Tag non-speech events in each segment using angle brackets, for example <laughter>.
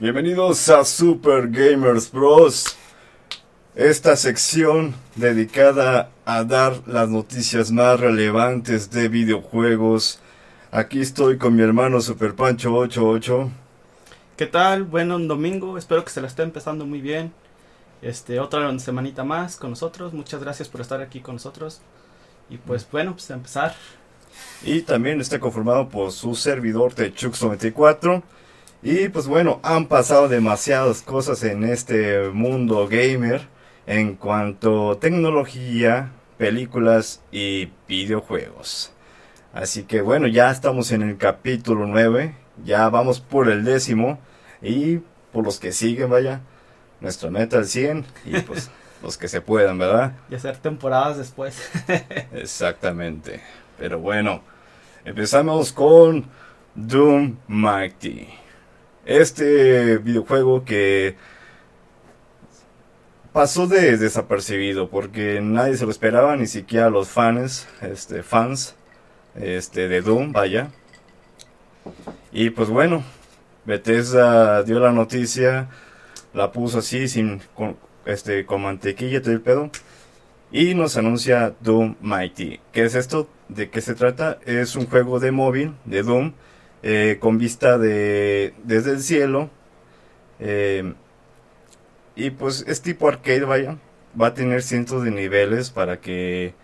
Bienvenidos a Super Gamers Bros. Esta sección dedicada a dar las noticias más relevantes de videojuegos. Aquí estoy con mi hermano Super Pancho 88. ¿Qué tal? Bueno, un domingo. Espero que se la esté empezando muy bien. Este, otra semanita más con nosotros. Muchas gracias por estar aquí con nosotros. Y pues bueno, pues a empezar. Y también está conformado por su servidor de Chux94. Y pues bueno, han pasado demasiadas cosas en este mundo gamer en cuanto a tecnología, películas y videojuegos. Así que bueno, ya estamos en el capítulo 9, ya vamos por el décimo y por los que siguen, vaya, nuestra meta al 100 y pues <laughs> los que se puedan, ¿verdad? Y hacer temporadas después. <laughs> Exactamente. Pero bueno, empezamos con Doom Mighty. Este videojuego que pasó de desapercibido porque nadie se lo esperaba, ni siquiera los fans, este, fans este, de Doom, vaya. Y pues bueno, Bethesda dio la noticia, la puso así, sin, con, este, con mantequilla todo el pedo. Y nos anuncia Doom Mighty. ¿Qué es esto? ¿De qué se trata? Es un juego de móvil, de Doom, eh, con vista de desde el cielo. Eh, y pues es tipo arcade, vaya. Va a tener cientos de niveles para que...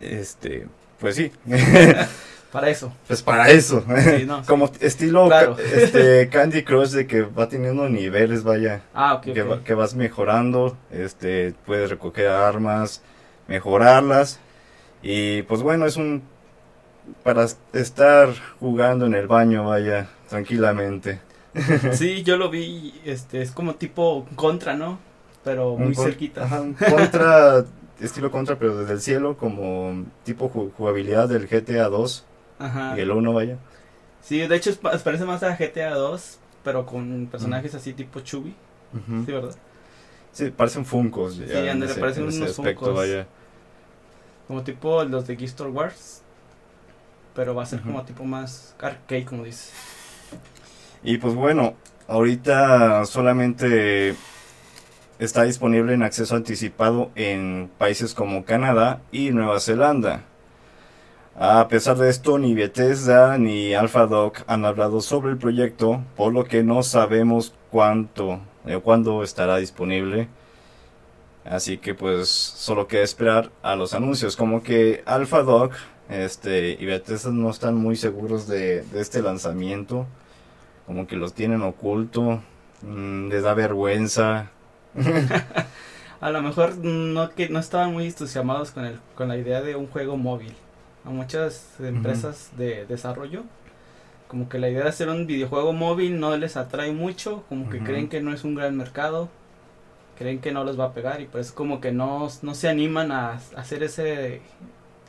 Este... Pues sí. <laughs> para eso. Pues para eso. Sí, no, <laughs> sí. Como estilo Claro. <laughs> este, Candy Crush de que va teniendo niveles, vaya. Ah, que, va- que vas mejorando, este, puedes recoger armas, mejorarlas y pues bueno, es un para estar jugando en el baño, vaya, tranquilamente. <laughs> Sí, yo lo vi, este, es como tipo contra, ¿no? Pero muy con- cerquita. ajá, <laughs> contra, estilo contra, pero desde el cielo, como tipo ju- jugabilidad del GTA 2 Ajá. y el 1, vaya. Sí, de hecho es pa- parece más a GTA 2, pero con personajes así tipo Chubby, Ujú. sí, ¿verdad? Sí, parecen Funkos. Sí, ese- parecen unos aspecto, Funkos. vaya. Como tipo los de Geek Wars, pero va a ser como tipo más arcade, como dices. Y pues bueno, ahorita solamente está disponible en acceso anticipado en países como Canadá y Nueva Zelanda. A pesar de esto, ni Bethesda ni AlphaDoc han hablado sobre el proyecto, por lo que no sabemos cuánto o cuándo estará disponible. Así que pues solo queda esperar a los anuncios, como que AlphaDoc este, y Bethesda no están muy seguros de, de este lanzamiento como que los tienen oculto, mm, les da vergüenza. <laughs> A lo mejor no que no estaban muy entusiasmados con el con la idea de un juego móvil. A muchas empresas de desarrollo como que la idea de hacer un videojuego móvil no les atrae mucho, como que creen que no es un gran mercado, creen que no les va a pegar y por eso como que no, no se animan a, a hacer ese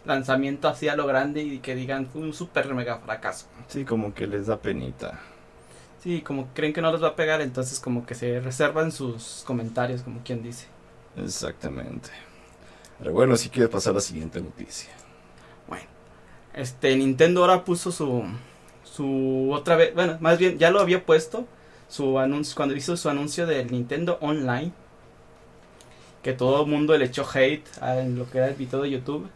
lanzamiento así a lo grande y que digan fue un super mega fracaso. Sí, como que les da penita. Sí, como creen que no les va a pegar, entonces como que se reservan sus comentarios, como quien dice. Exactamente. Pero bueno, si quieres pasar a la siguiente noticia. Este, Nintendo ahora puso su, su otra vez, bueno, más bien ya lo había puesto, su anuncio, cuando hizo su anuncio del Nintendo Online, que todo el mundo le echó hate a en lo que era el video de YouTube,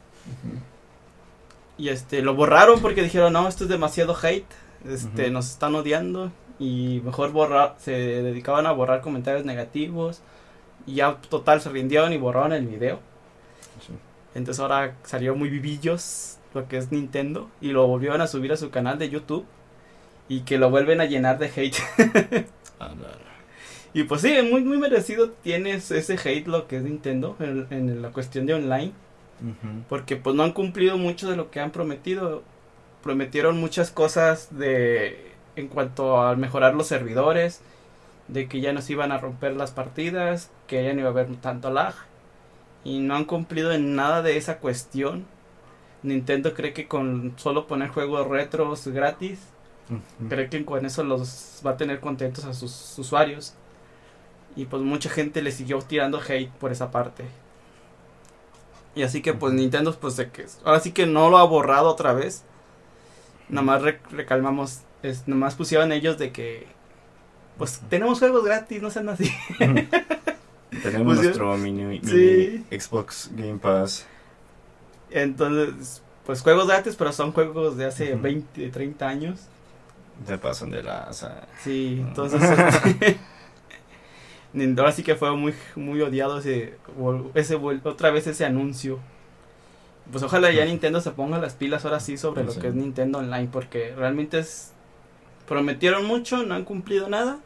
y este, lo borraron porque dijeron, no, esto es demasiado hate, este, nos están odiando, y mejor borrar, se dedicaban a borrar comentarios negativos, y ya total se rindieron y borraron el video. Sí. Entonces ahora salió muy vivillos lo que es Nintendo y lo volvieron a subir a su canal de YouTube y que lo vuelven a llenar de hate. <laughs> Y pues sí, muy muy merecido tienes ese hate lo que es Nintendo en, en la cuestión de online Porque pues no han cumplido mucho de lo que han prometido. Prometieron muchas cosas de en cuanto a mejorar los servidores, de que ya no se iban a romper las partidas, que ya no iba a haber tanto lag y no han cumplido en nada de esa cuestión. Nintendo cree que con solo poner juegos retros gratis, cree que con eso los va a tener contentos a sus usuarios. Y pues mucha gente le siguió tirando hate por esa parte. Y así que pues. Nintendo pues de que ahora sí que no lo ha borrado otra vez. Nada más rec- recalmamos, es, nada más pusieron ellos de que pues tenemos juegos gratis, no sean así. <laughs> Tenemos Pues, nuestro mini, mini sí. Xbox Game Pass. Entonces, pues juegos gratis, pero son juegos de hace Ujú. 20, 30 años. Se pasan de la... Sí, Mm. entonces este, <laughs> ahora sí que fue muy muy odiado ese ese otra vez ese anuncio. Pues ojalá ya Nintendo se ponga las pilas ahora sí sobre lo Sí. que es Nintendo Online porque realmente es prometieron mucho, no han cumplido nada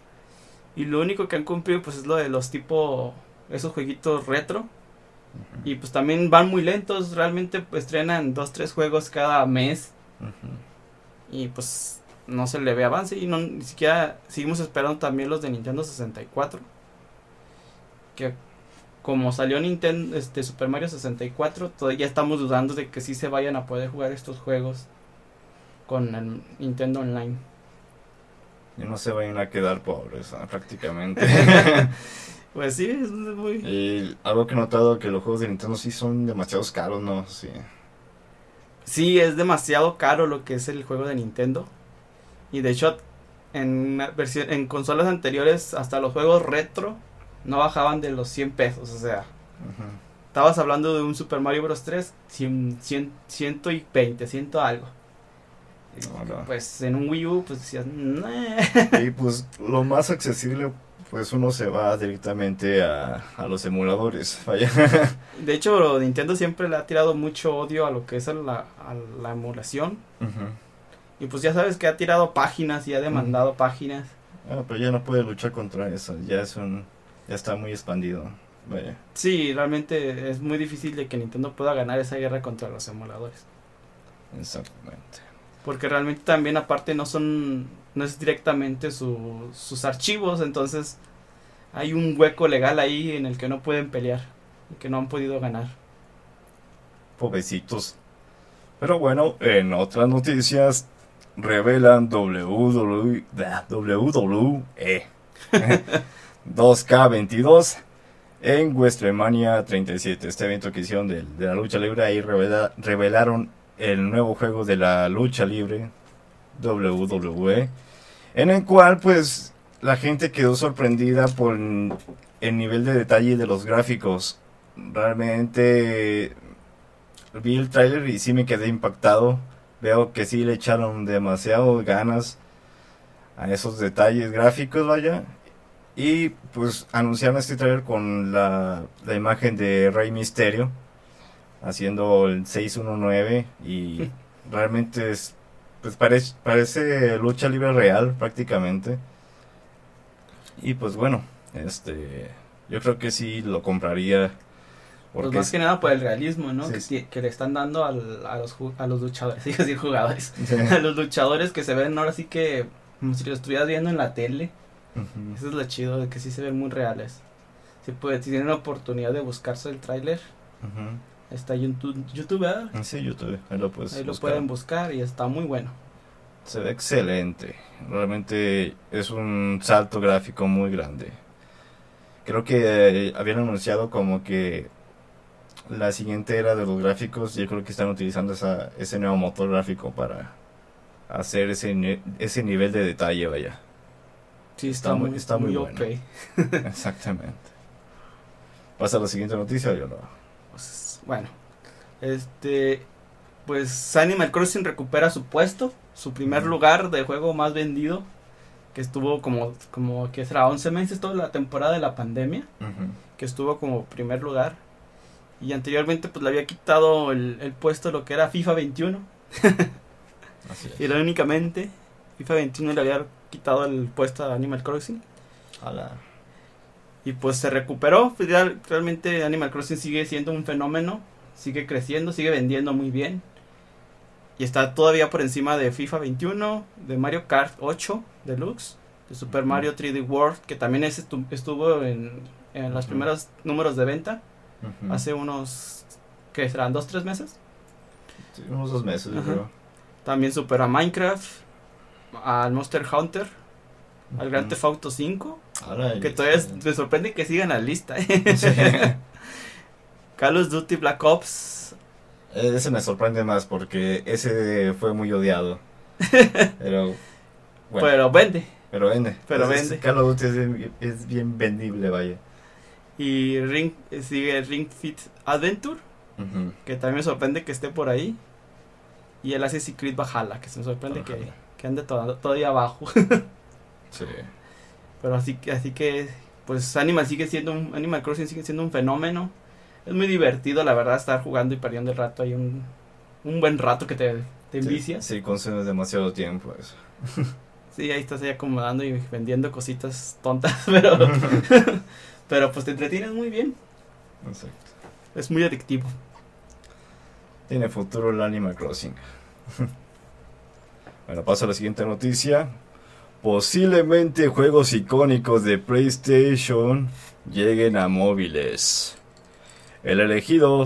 y lo único que han cumplido pues es lo de los tipo esos jueguitos retro. Y pues también van muy lentos, realmente pues, estrenan dos tres juegos cada mes. Y pues no se le ve avance y no ni siquiera seguimos esperando también los de Nintendo 64 que como salió Nintendo este Super Mario 64 todavía estamos dudando de que sí se vayan a poder jugar estos juegos con el Nintendo Online Y no se vayan a quedar pobres, ah, prácticamente. <laughs> pues sí es muy y algo que he notado que los juegos de Nintendo sí son demasiado caros, ¿no? Sí. sí es demasiado caro lo que es el juego de Nintendo y de hecho en consolas anteriores hasta los juegos retro no bajaban de los 100 pesos o sea. Estabas hablando de un Super Mario Bros. 3, 100, 100, 120, 100 algo. Hola. Pues en un Wii U, pues decías, "Nah". Y pues lo más accesible, pues uno se va directamente a, a los emuladores. Vaya. <laughs> De hecho, Nintendo siempre le ha tirado mucho odio a lo que es a la, a la emulación. Y pues ya sabes que ha tirado páginas y ha demandado páginas. Ah, pero ya no puede luchar contra eso. Ya es un. Ya está muy expandido. Vaya. Sí, realmente es muy difícil de que Nintendo pueda ganar esa guerra contra los emuladores. Exactamente. Porque realmente también aparte no son, no es directamente su- sus archivos, entonces hay un hueco legal ahí en el que no pueden pelear y que no han podido ganar. Pobrecitos. Pero bueno, en otras noticias revelan WWE, WWE <laughs> <laughs> 2K22 en WrestleMania 37. Este evento que hicieron de, la lucha libre, ahí revela- revelaron el nuevo juego de la lucha libre WWE, en el cual pues la gente quedó sorprendida por el nivel de detalle de los gráficos. Realmente vi el tráiler y sí me quedé impactado. Veo que sí le echaron demasiado ganas a esos detalles gráficos, vaya. Y pues anunciaron este tráiler con la, la imagen de Rey Misterio haciendo el 619 y <laughs> realmente es pues parece, parece lucha libre real prácticamente. Y pues bueno, este yo creo que sí lo compraría Pues porque más es- que nada por el realismo, ¿no? Sí, que, sí. le están dando al- a, los, a los luchadores, <laughs> decir jugadores, Sí. a los luchadores que se ven ahora sí que como si lo estuvieras viendo en la tele. Eso es lo chido, de que sí se ven muy reales. Si, puede, si tienen la oportunidad de buscarse el tráiler, Ujú. está YouTube, YouTube ¿verdad? Sí, YouTube, ahí lo puedes Ahí lo buscar. pueden buscar y está muy bueno. Se ve excelente. Realmente es un salto gráfico muy grande. Creo que eh, habían anunciado como que la siguiente era de los gráficos. Yo creo que están utilizando esa, ese nuevo motor gráfico para hacer ese, ese nivel de detalle, vaya. Sí, Está está, muy- está muy muy bueno. <laughs> Exactamente. ¿Pasa a la siguiente noticia o yo no? Pues, bueno, este, pues Animal Crossing recupera su puesto, su primer lugar de juego más vendido, que estuvo como, como que será 11 meses toda la temporada de la pandemia, que estuvo como primer lugar. Y anteriormente pues le había quitado el, el puesto lo que era FIFA 21, Así <laughs> es. irónicamente, FIFA 21 le había quitado el puesto a Animal Crossing. Y pues se recuperó. realmente Animal Crossing sigue siendo un fenómeno. Sigue creciendo, sigue vendiendo muy bien. Y está todavía por encima de FIFA 21, de Mario Kart 8 Deluxe, de Super. Mario 3D World, que también ese estu- estuvo en, en los Ujú. primeros números de venta hace unos, ¿qué serán? ¿Dos, tres meses? Sí, unos dos meses, yo creo. También supera Minecraft, al Monster Hunter, al Grand Ujú. Theft Auto 5, Ala, que todavía es- me sorprende que sigan la lista. Sí. <laughs> Call of Duty Black Ops. Eh, Ese me sorprende más porque ese fue muy odiado. <laughs> Pero bueno, Pero vende. Pero vende. Pero Entonces, vende. Call of Duty es bien, es bien vendible, vaya. Y Ring, eh, sigue Ring Fit Adventure, que también me sorprende que esté por ahí. Y el Assassin's Creed Valhalla, que se me sorprende que. Que ande todo- todavía abajo. <laughs> Sí. Pero así que, así que, pues Animal sigue siendo un, Animal Crossing sigue siendo un fenómeno. Es muy divertido, la verdad, estar jugando y perdiendo el rato. Hay un, un buen rato que te, te envicias. Sí, consumes demasiado tiempo eso. <laughs> Sí, ahí estás ahí acomodando y vendiendo cositas tontas, <laughs> pero, pero pues te entretienes muy bien. Exacto. Es muy adictivo. Tiene futuro el Animal Crossing. Bueno, paso a la siguiente noticia. Posiblemente juegos icónicos de PlayStation lleguen a móviles. El elegido,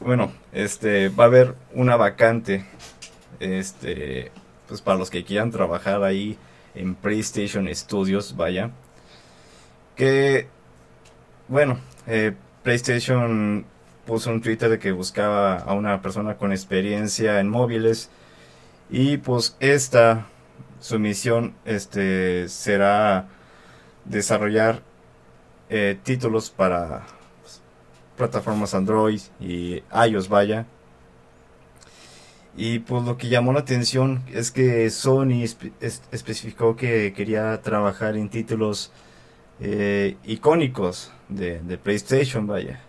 bueno, este va a haber una vacante este pues para los que quieran trabajar ahí en PlayStation Studios, vaya. Que bueno, eh, PlayStation puso un Twitter de que buscaba a una persona con experiencia en móviles y pues esta su misión este será desarrollar eh, títulos para pues, plataformas Android y iOS vaya. Y pues lo que llamó la atención es que Sony espe- es- especificó que quería trabajar en títulos eh, icónicos de, de PlayStation vaya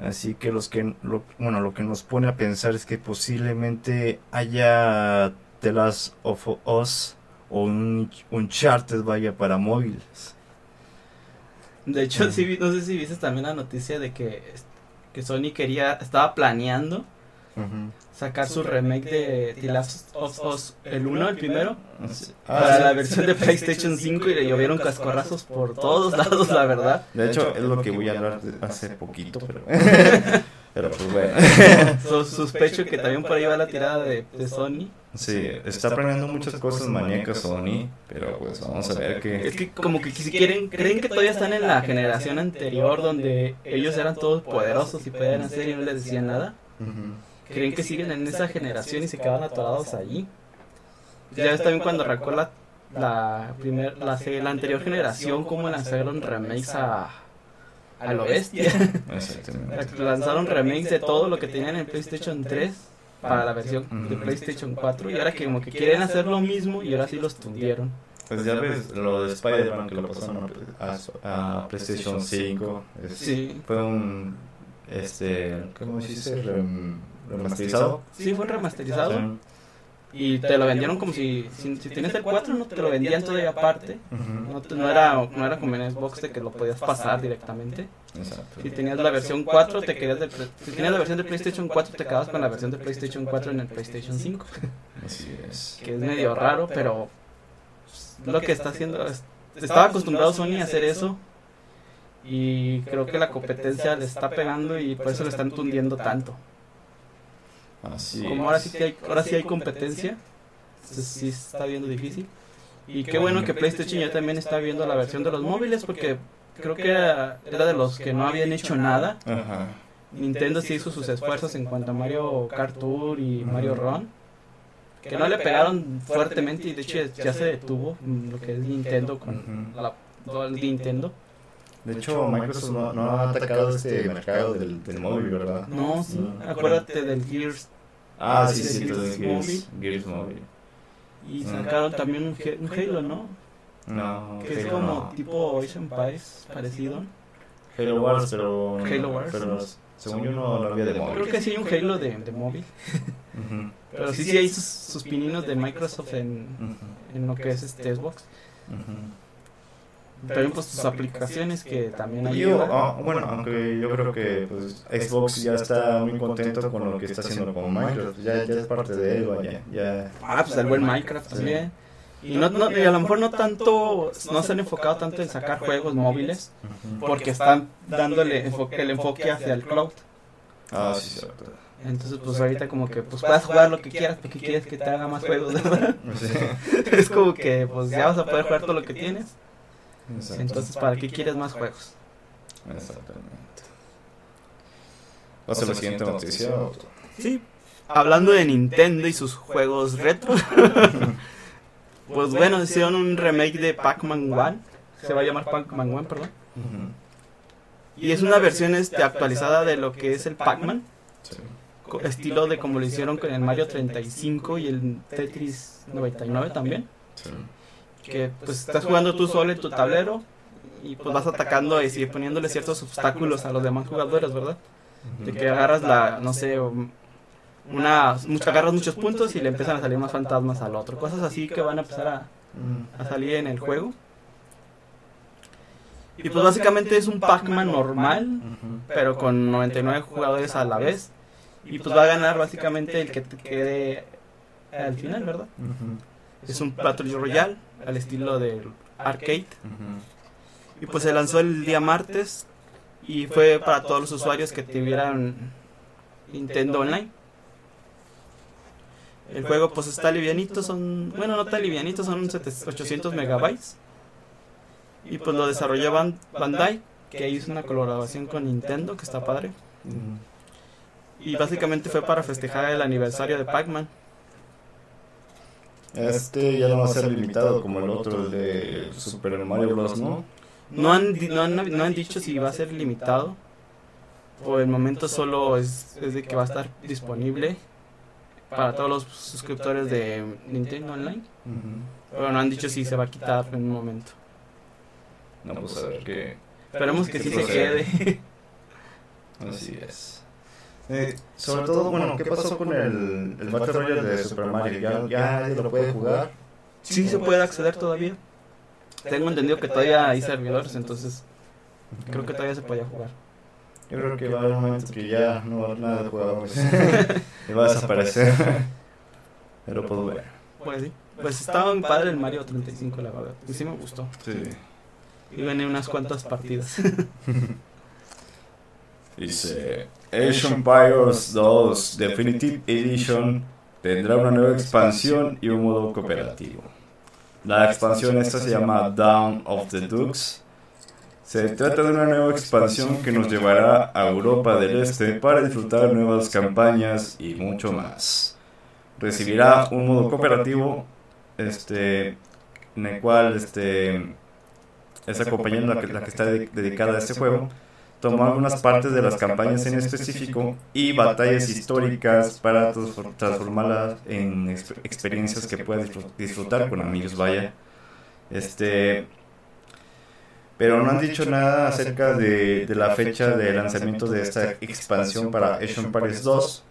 Así que los que lo, bueno, lo que nos pone a pensar es que posiblemente haya The Last of Us o un Uncharted vaya para móviles. De hecho, sí, vi- no sé si viste también la noticia de que, que Sony quería, estaba planeando sacar su remake de The Last of Us, el 1, el primero, para la versión de PlayStation 5 y le llovieron cascorrazos por todos lados, la verdad. De hecho, es lo que voy a hablar de hace poquito, pero, <laughs> pero pues bueno. <laughs> So- sospecho que también por ahí va la tirada de, de Sony. Sí, está planeando muchas cosas maníacas Sony, pero pues vamos a ver Es que... que como que si quieren, creen que todavía están en la generación anterior donde ellos eran todos poderosos y podían hacer y no les decían nada. Creen que siguen en esa generación y se quedan atorados allí. Ya ves también cuando arrancó la, la, primer, la, la anterior generación, cómo lanzaron remakes a, a lo bestia. <laughs> <laughs> Exactamente. lanzaron remakes de todo lo que tenían en PlayStation 3 para la versión de. PlayStation 4 y ahora que como que quieren hacer lo mismo y ahora sí los tundieron. Pues ya ves, lo de Spider-Man que lo pasaron a, a- a PlayStation 5. es- Sí. Fue un. Este. ¿Cómo se dice? Rem- remasterizado. Sí, fue remasterizado Sí. y te lo vendieron como si, si, si tienes el 4 no te lo vendían todavía aparte. No, te- no era, no era como en Xbox de que lo podías pasar directamente. Exacto. Si tenías la versión 4, te querías del si tenías la versión de PlayStation 4, te quedabas con la versión de PlayStation 4 en el PlayStation 5. Así es. Que es medio raro, pero lo que está haciendo. es- Estaba acostumbrado Sony a hacer eso. Y creo que la competencia le está pegando y por eso le están tundiendo tanto. Así Como ahora sí que hay, ahora sí hay competencia, entonces sí se está viendo difícil. Y qué bueno que PlayStation ya también está viendo la versión de los móviles porque creo que era, era de los que no habían hecho nada. Ajá. Nintendo sí hizo sus esfuerzos en cuanto a Mario Kart Tour y Mario Run. Que no le pegaron fuertemente y de hecho ya se detuvo lo que es Nintendo con la, todo el Nintendo. De hecho, Microsoft no, no ha atacado este mercado del, del móvil, ¿verdad? No, sí, No. acuérdate del Gears Ah, sí, Sí, sí, entonces Gears, móvil. Gears móvil. y Mm. sacaron también un, un Halo, ¿no? No, Que es como no. tipo of Empires parecido. Halo Wars, pero. Halo Wars. Pero según yo no, no había de móvil. Creo que sí hay un Halo de, de móvil. <laughs> Pero sí, sí hay sus, sus pininos de Microsoft en, en lo que es este Xbox. También pues sus aplicaciones que también ayudan. ah, bueno, aunque yo creo que pues, Xbox ya está muy contento con lo que está haciendo con Minecraft, ya, ya es parte de él, vaya, ya. Ah, pues el buen Minecraft Sí. también. Y, no, no, y a lo mejor no tanto, no se han enfocado tanto en sacar juegos móviles, porque están dándole enfoque, el enfoque hacia el cloud. Ah, sí, cierto. Entonces, pues ahorita como que pues puedes jugar lo que quieras, porque quieres que te haga más juegos, ¿verdad? <laughs> Sí, <laughs> es como que pues ya vas a poder jugar todo lo que tienes. Exacto. Entonces, ¿para qué quieres más juegos? Exactamente. Pasa a la siguiente noticia. Sí. Hablando de Nintendo y sus juegos retro, <laughs> Pues bueno, hicieron un remake de Pac-Man 1. Se va a llamar Pac-Man 1, perdón. Y es una versión este, actualizada de lo que es el Pac-Man. Sí. Estilo de como lo hicieron con el Mario 35 y el Tetris 99 también. Sí. Que pues estás jugando tú solo en tu tablero y pues vas atacando y poniéndole ciertos obstáculos a los demás jugadores, ¿verdad? De que agarras la, no sé, una, mucho, agarras muchos puntos y le empiezan a salir más fantasmas al otro. Cosas así que van a empezar a, a salir en el juego. Y pues básicamente es un Pac-Man normal, pero con 99 jugadores a la vez. Y pues va a ganar básicamente el que te quede al final, ¿verdad? Es un Battle Royale al estilo del arcade. Y pues se lanzó el día martes y fue para todos los usuarios que tuvieran Nintendo Online. El juego pues está livianito, son, bueno no tan livianito, son 700 800 megabytes. Y pues lo desarrolló Ban- Bandai, que hizo una colaboración con Nintendo, que está padre. Y básicamente fue para festejar el aniversario de Pac-Man. Este ya no va a ser limitado como el otro, el de Super Mario Bros., ¿no? No han, di- no han, no han dicho si va a ser limitado. Por el momento solo es, es de que va a estar disponible para todos los suscriptores de Nintendo Online. Pero no han dicho si se va a quitar en un momento. No, pues a ver qué. Esperemos que sí se quede. Así es. Eh, sobre todo, bueno, ¿qué pasó con el, el Battle Royale de Super Mario? ¿Ya, ya nadie lo puede jugar? Sí se puede acceder todavía. Tengo entendido que todavía hay servidores, entonces creo que todavía se podía jugar. Yo creo que va a haber un momento que ya no va a haber nada de jugadores. <laughs> y va a desaparecer. Pero pues bueno. Pues sí. Pues estaba muy padre el Mario 35, la verdad. Y sí me gustó. Sí. Y gané unas cuantas partidas. <laughs> Dice Age Empires 2 Definitive Edition tendrá una nueva expansión y un modo cooperativo. La expansión esta se llama Down of the Dukes. Se trata de una nueva expansión que nos llevará a Europa del Este para disfrutar nuevas campañas y mucho más. Recibirá un modo cooperativo este en el cual este esa compañía la que, la que está de- dedicada a este juego tomó algunas partes de las campañas en específico y batallas históricas para transfor- transformarlas en exp- experiencias que puedas disfr- disfrutar con amigos, vaya. Este, pero no han dicho nada acerca de, de la fecha de lanzamiento de esta expansión para Age of Empires 2,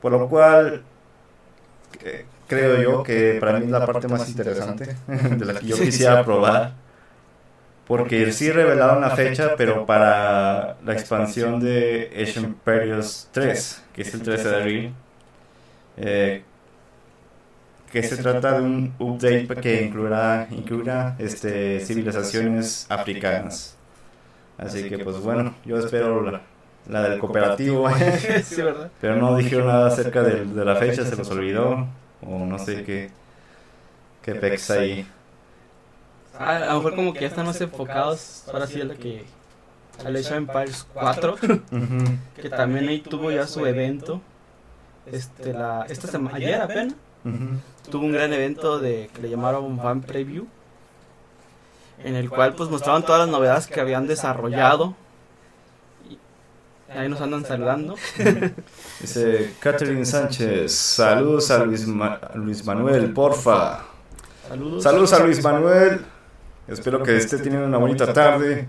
por lo cual eh, creo yo que para mí es la parte más interesante <laughs> de la que yo <laughs> quisiera probar. Porque sí revelaron la fecha, pero para la expansión de of Empires 3, que es el 13 de abril, eh, que se trata de un update que incluirá, incluirá este, civilizaciones africanas. Así que pues bueno, yo espero la, la del cooperativo, <laughs> pero no dijeron nada acerca de, de la fecha, se los olvidó, o no sé qué, qué pex ahí. Ah, a lo mejor como que ya están más enfocados. Ahora sí a lo que. Al Age of Empires 4. <laughs> Ujú. que también ahí tuvo ya su evento. Este, la, esta semana, ayer apenas, tuvo un gran evento de que le llamaron Fan Preview, en el cual pues mostraban todas las novedades que habían desarrollado. Y ahí nos andan saludando. <laughs> Dice Catherine Sánchez, saludos a Luis, Ma- Luis Manuel, porfa. Saludos. Saludos a Luis Manuel. Espero que esté teniendo una bonita tarde.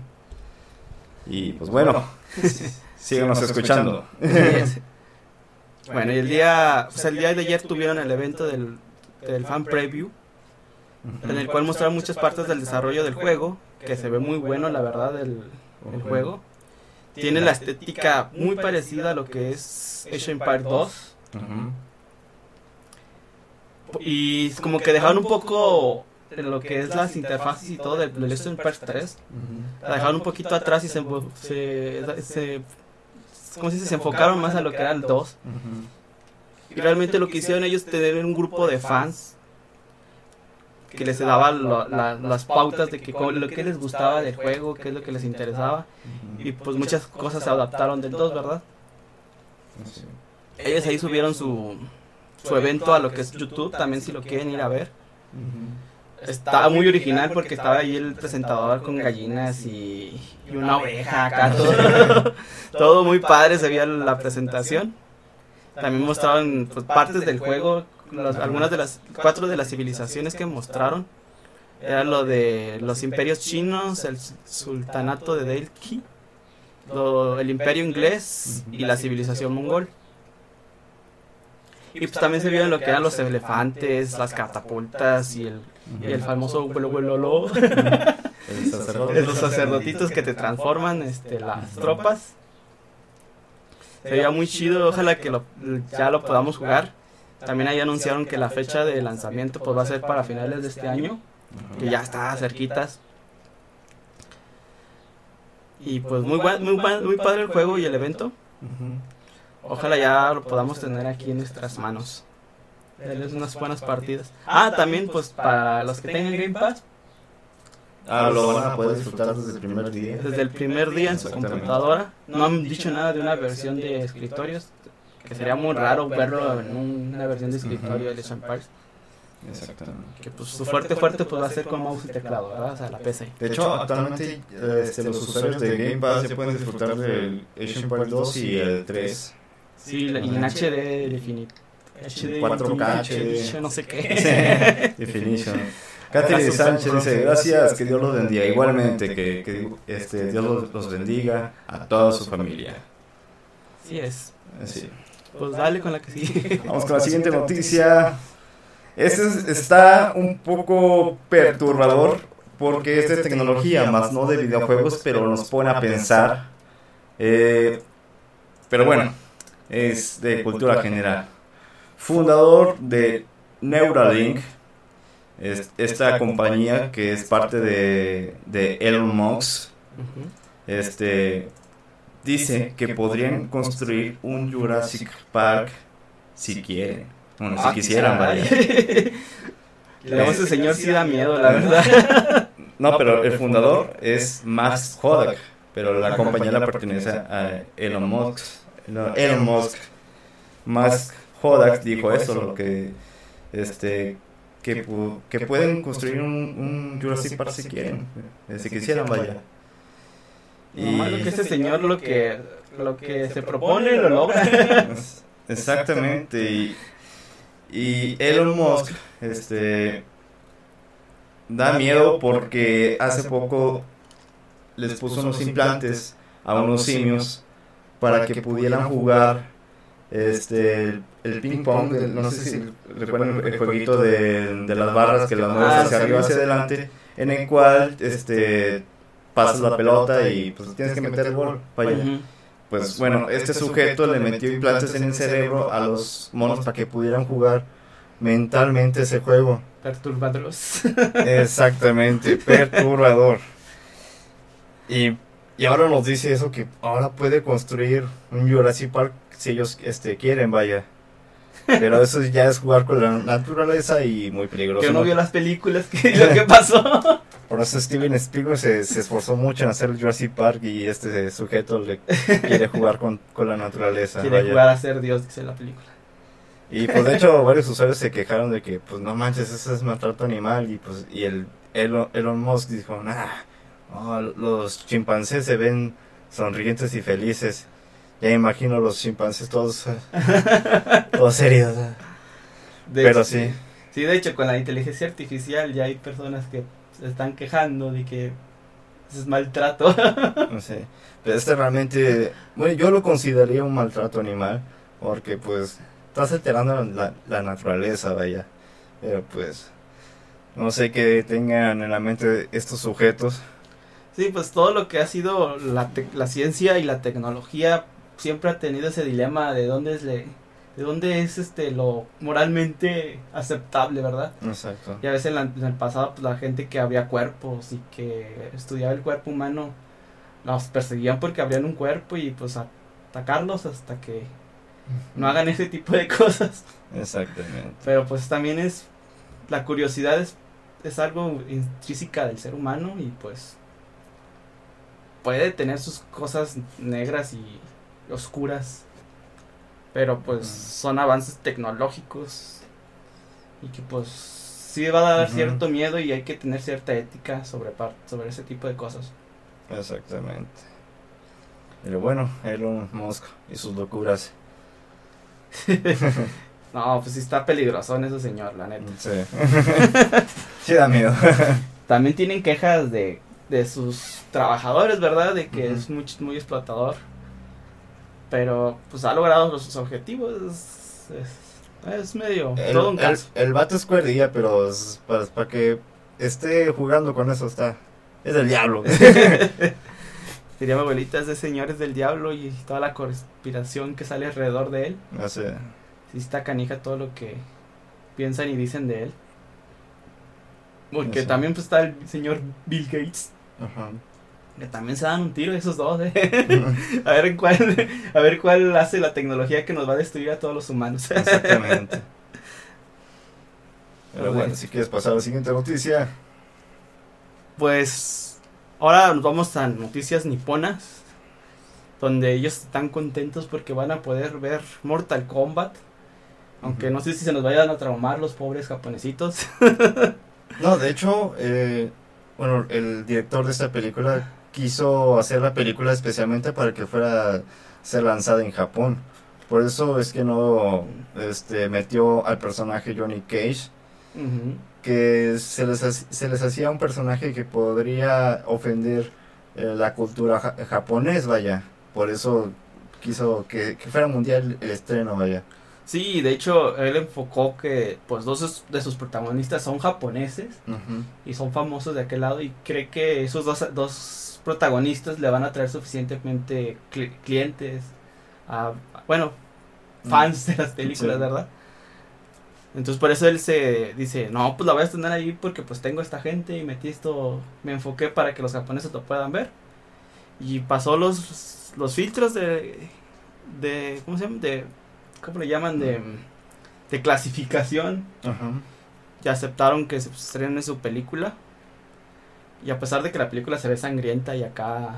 Y pues bueno, <laughs> <laughs> síganos escuchando. <laughs> Bueno, y el día, pues el día de ayer tuvieron el evento del, del Fan Preview, en el cual mostraron muchas partes del desarrollo del juego, que se ve muy bueno, la verdad, el, el juego. Tiene la estética muy parecida a lo que es Age of Empires 2. Ujú. Y es como que dejaron un poco en lo que es las interfaces y todo del, of Empires 3. La dejaron un poquito atrás y se, se, se, ¿cómo se dice? Se enfocaron más a lo que era el 2. Ujú. Y realmente lo que hicieron ellos tener un grupo de fans que les daba la- las pautas de que lo que les gustaba del juego, qué es lo que les interesaba. Y pues muchas cosas se adaptaron del 2, ¿verdad? Sí. Ellos ahí subieron su, su evento a lo que es YouTube, también si lo quieren ir a ver. Estaba muy original porque estaba ahí el presentador con gallinas y, y una oveja acá, todo, todo <laughs> muy padre se veía la presentación. También mostraban pues, partes del juego, las- algunas de las cuatro de las civilizaciones que mostraron. Era lo de los imperios chinos, el sultanato de Delhi, lo- el imperio inglés y la civilización mongol. Y pues también se vieron lo que eran los elefantes, las catapultas y el, y el famoso vuelo vuelo lo, El <laughs> sacerdote. los sacerdotitos que te transforman este, las tropas. Se veía muy chido, ojalá que lo, ya lo podamos jugar. También ahí anunciaron que la fecha de lanzamiento pues va a ser para finales de este año, que ya está cerquitas. Y pues muy, buen- muy, buen- muy padre el juego y el evento. Ojalá ya lo podamos tener aquí en nuestras manos. Darles unas buenas partidas. Ah, también pues para los que tengan Game Pass, Ah, lo van a poder disfrutar desde el primer día. desde el primer día en su computadora. No han dicho nada de una versión de escritorios, que sería muy raro verlo en un- una versión de escritorio de Empires. Exactamente. Que pues su fuerte fuerte pues va a ser con mouse y teclado, ¿verdad? O sea, la PC. De hecho, actualmente este, los usuarios de Game Pass ya pueden disfrutar del of Empires 2 y el 3. Sí, y en HD Definite. HD 4K, HD, no sé qué. <laughs> Definition. Catherine Sánchez dice, gracias, que Dios los bendiga. Igualmente, que, que, este, Dios los, los bendiga a toda su familia. Sí es. Así. Pues dale con la que sigue. Vamos con la siguiente noticia. Este es- está un poco perturbador porque es de tecnología, más no de videojuegos, pero nos pone a pensar. Eh, pero bueno, es de cultura general. Fundador de Neuralink, es- esta compañía que es parte de, de Elon Musk, este dice que podrían construir un Jurassic Park si quieren. Bueno, si Ah, quisieran, caray. vaya. <laughs> Luego ese señor sí da miedo, la verdad. <laughs> No, pero el fundador es Max Kodak, pero la compañía le pertenece a Elon Musk. Elon Musk. Max Kodak dijo eso, lo que este que, pu- que pueden construir un, un Jurassic Park si quieren, eh, si quisieran, vaya. Lo malo que ese señor lo que lo que se propone lo logra. <laughs> <laughs> Exactamente. Y, y Elon Musk este, da miedo porque hace poco les puso unos implantes a unos simios para que pudieran jugar este, el, ping pong. el- no sé si recuerdan el jueguito de, de las barras que las mueves Ah, hacia arriba hacia adelante, en el cual este, pasas la pelota y pues tienes que meter el gol. Vaya. Ujú. Pues bueno, este sujeto le metió implantes en el cerebro a los monos para que pudieran jugar mentalmente ese juego. Perturbados. <laughs> Exactamente, perturbador. Y, y ahora nos dice eso que ahora puede construir un Jurassic Park si ellos este, quieren, vaya. Pero eso ya es jugar con la naturaleza y muy peligroso. Que no ¿no? vio las películas que <laughs> lo que pasó. Por eso Steven Spielberg se, se esforzó mucho en hacer Jurassic Park y este sujeto le quiere jugar con, con la naturaleza. Quiere vaya. jugar a ser Dios, dice la película. Y pues de hecho varios usuarios se quejaron de que pues no manches, eso es maltrato animal y pues y el Elon, Elon Musk dijo, nah, no, los chimpancés se ven sonrientes y felices. Ya imagino los chimpancés todos, eh, todos serios. eh. <laughs> De Pero hecho, sí. Sí, de hecho, con la inteligencia artificial ya hay personas que se están quejando de que es maltrato. <laughs> No sé. Pero este realmente, bueno, yo lo consideraría un maltrato animal, porque pues estás alterando la, la naturaleza, vaya. Pero pues, no sé qué tengan en la mente estos sujetos. Sí, pues todo lo que ha sido la, la ciencia y la tecnología siempre ha tenido ese dilema de dónde es le, de dónde es este lo moralmente aceptable, ¿verdad? Exacto. Y a veces en, la- en el pasado pues, la gente que abría cuerpos y que estudiaba el cuerpo humano los perseguían porque abrían un cuerpo y pues atacarlos hasta que no hagan ese tipo de cosas. Exactamente. Pero pues también es la curiosidad es, es algo intrínseca del ser humano y pues puede tener sus cosas negras y oscuras. Pero pues son avances tecnológicos y que pues sí va a dar cierto miedo y hay que tener cierta ética sobre, sobre ese tipo de cosas. Exactamente. Pero bueno, Elon Musk y sus locuras. <laughs> <laughs> No, pues sí está peligroso en ese señor, la neta. Sí. <laughs> sí da miedo. También tienen quejas de, de sus trabajadores, ¿verdad? De que es muy, muy explotador. Pero pues ha logrado sus objetivos. Es, es, es medio El, todo un el, caso. el vato es cuerdilla, pero es para, para que esté jugando con eso está. Es del diablo. <laughs> Diría mi abuelita, es de señores del diablo y toda la conspiración que sale alrededor de él. Sé. Sí está canija todo lo que piensan y dicen de él. Porque Eso. también pues está el señor Bill Gates. Ajá. Que también se dan un tiro esos dos, ¿eh? <laughs> a ver cuál, a ver cuál hace la tecnología que nos va a destruir a todos los humanos. Exactamente. <laughs> Pero bueno, si quieres pasar a la siguiente noticia. Pues ahora nos vamos a noticias niponas, donde ellos están contentos porque van a poder ver Mortal Kombat. Aunque no sé si se nos vayan a traumar los pobres japonesitos. <laughs> No, de hecho, eh, bueno, el director de esta película quiso hacer la película especialmente para que fuera ser lanzada en Japón. Por eso es que no este, metió al personaje Johnny Cage, que se les, se les hacía un personaje que podría ofender eh, la cultura ja- japonés, vaya. Por eso quiso que, que fuera mundial el estreno, vaya. Sí, de hecho, él enfocó que pues dos de sus protagonistas son japoneses y son famosos de aquel lado y cree que esos dos, dos protagonistas le van a traer suficientemente cli- clientes, a, bueno, fans de las películas, Sí. ¿verdad? Entonces por eso él se dice, no, pues la voy a estrenar ahí porque pues tengo esta gente y metí esto, me enfoqué para que los japoneses lo puedan ver. Y pasó los, los filtros de, de, ¿cómo se llama? De, ¿cómo le llaman? De, de clasificación Ajá. y aceptaron que se estrene su película. Y a pesar de que la película se ve sangrienta y acá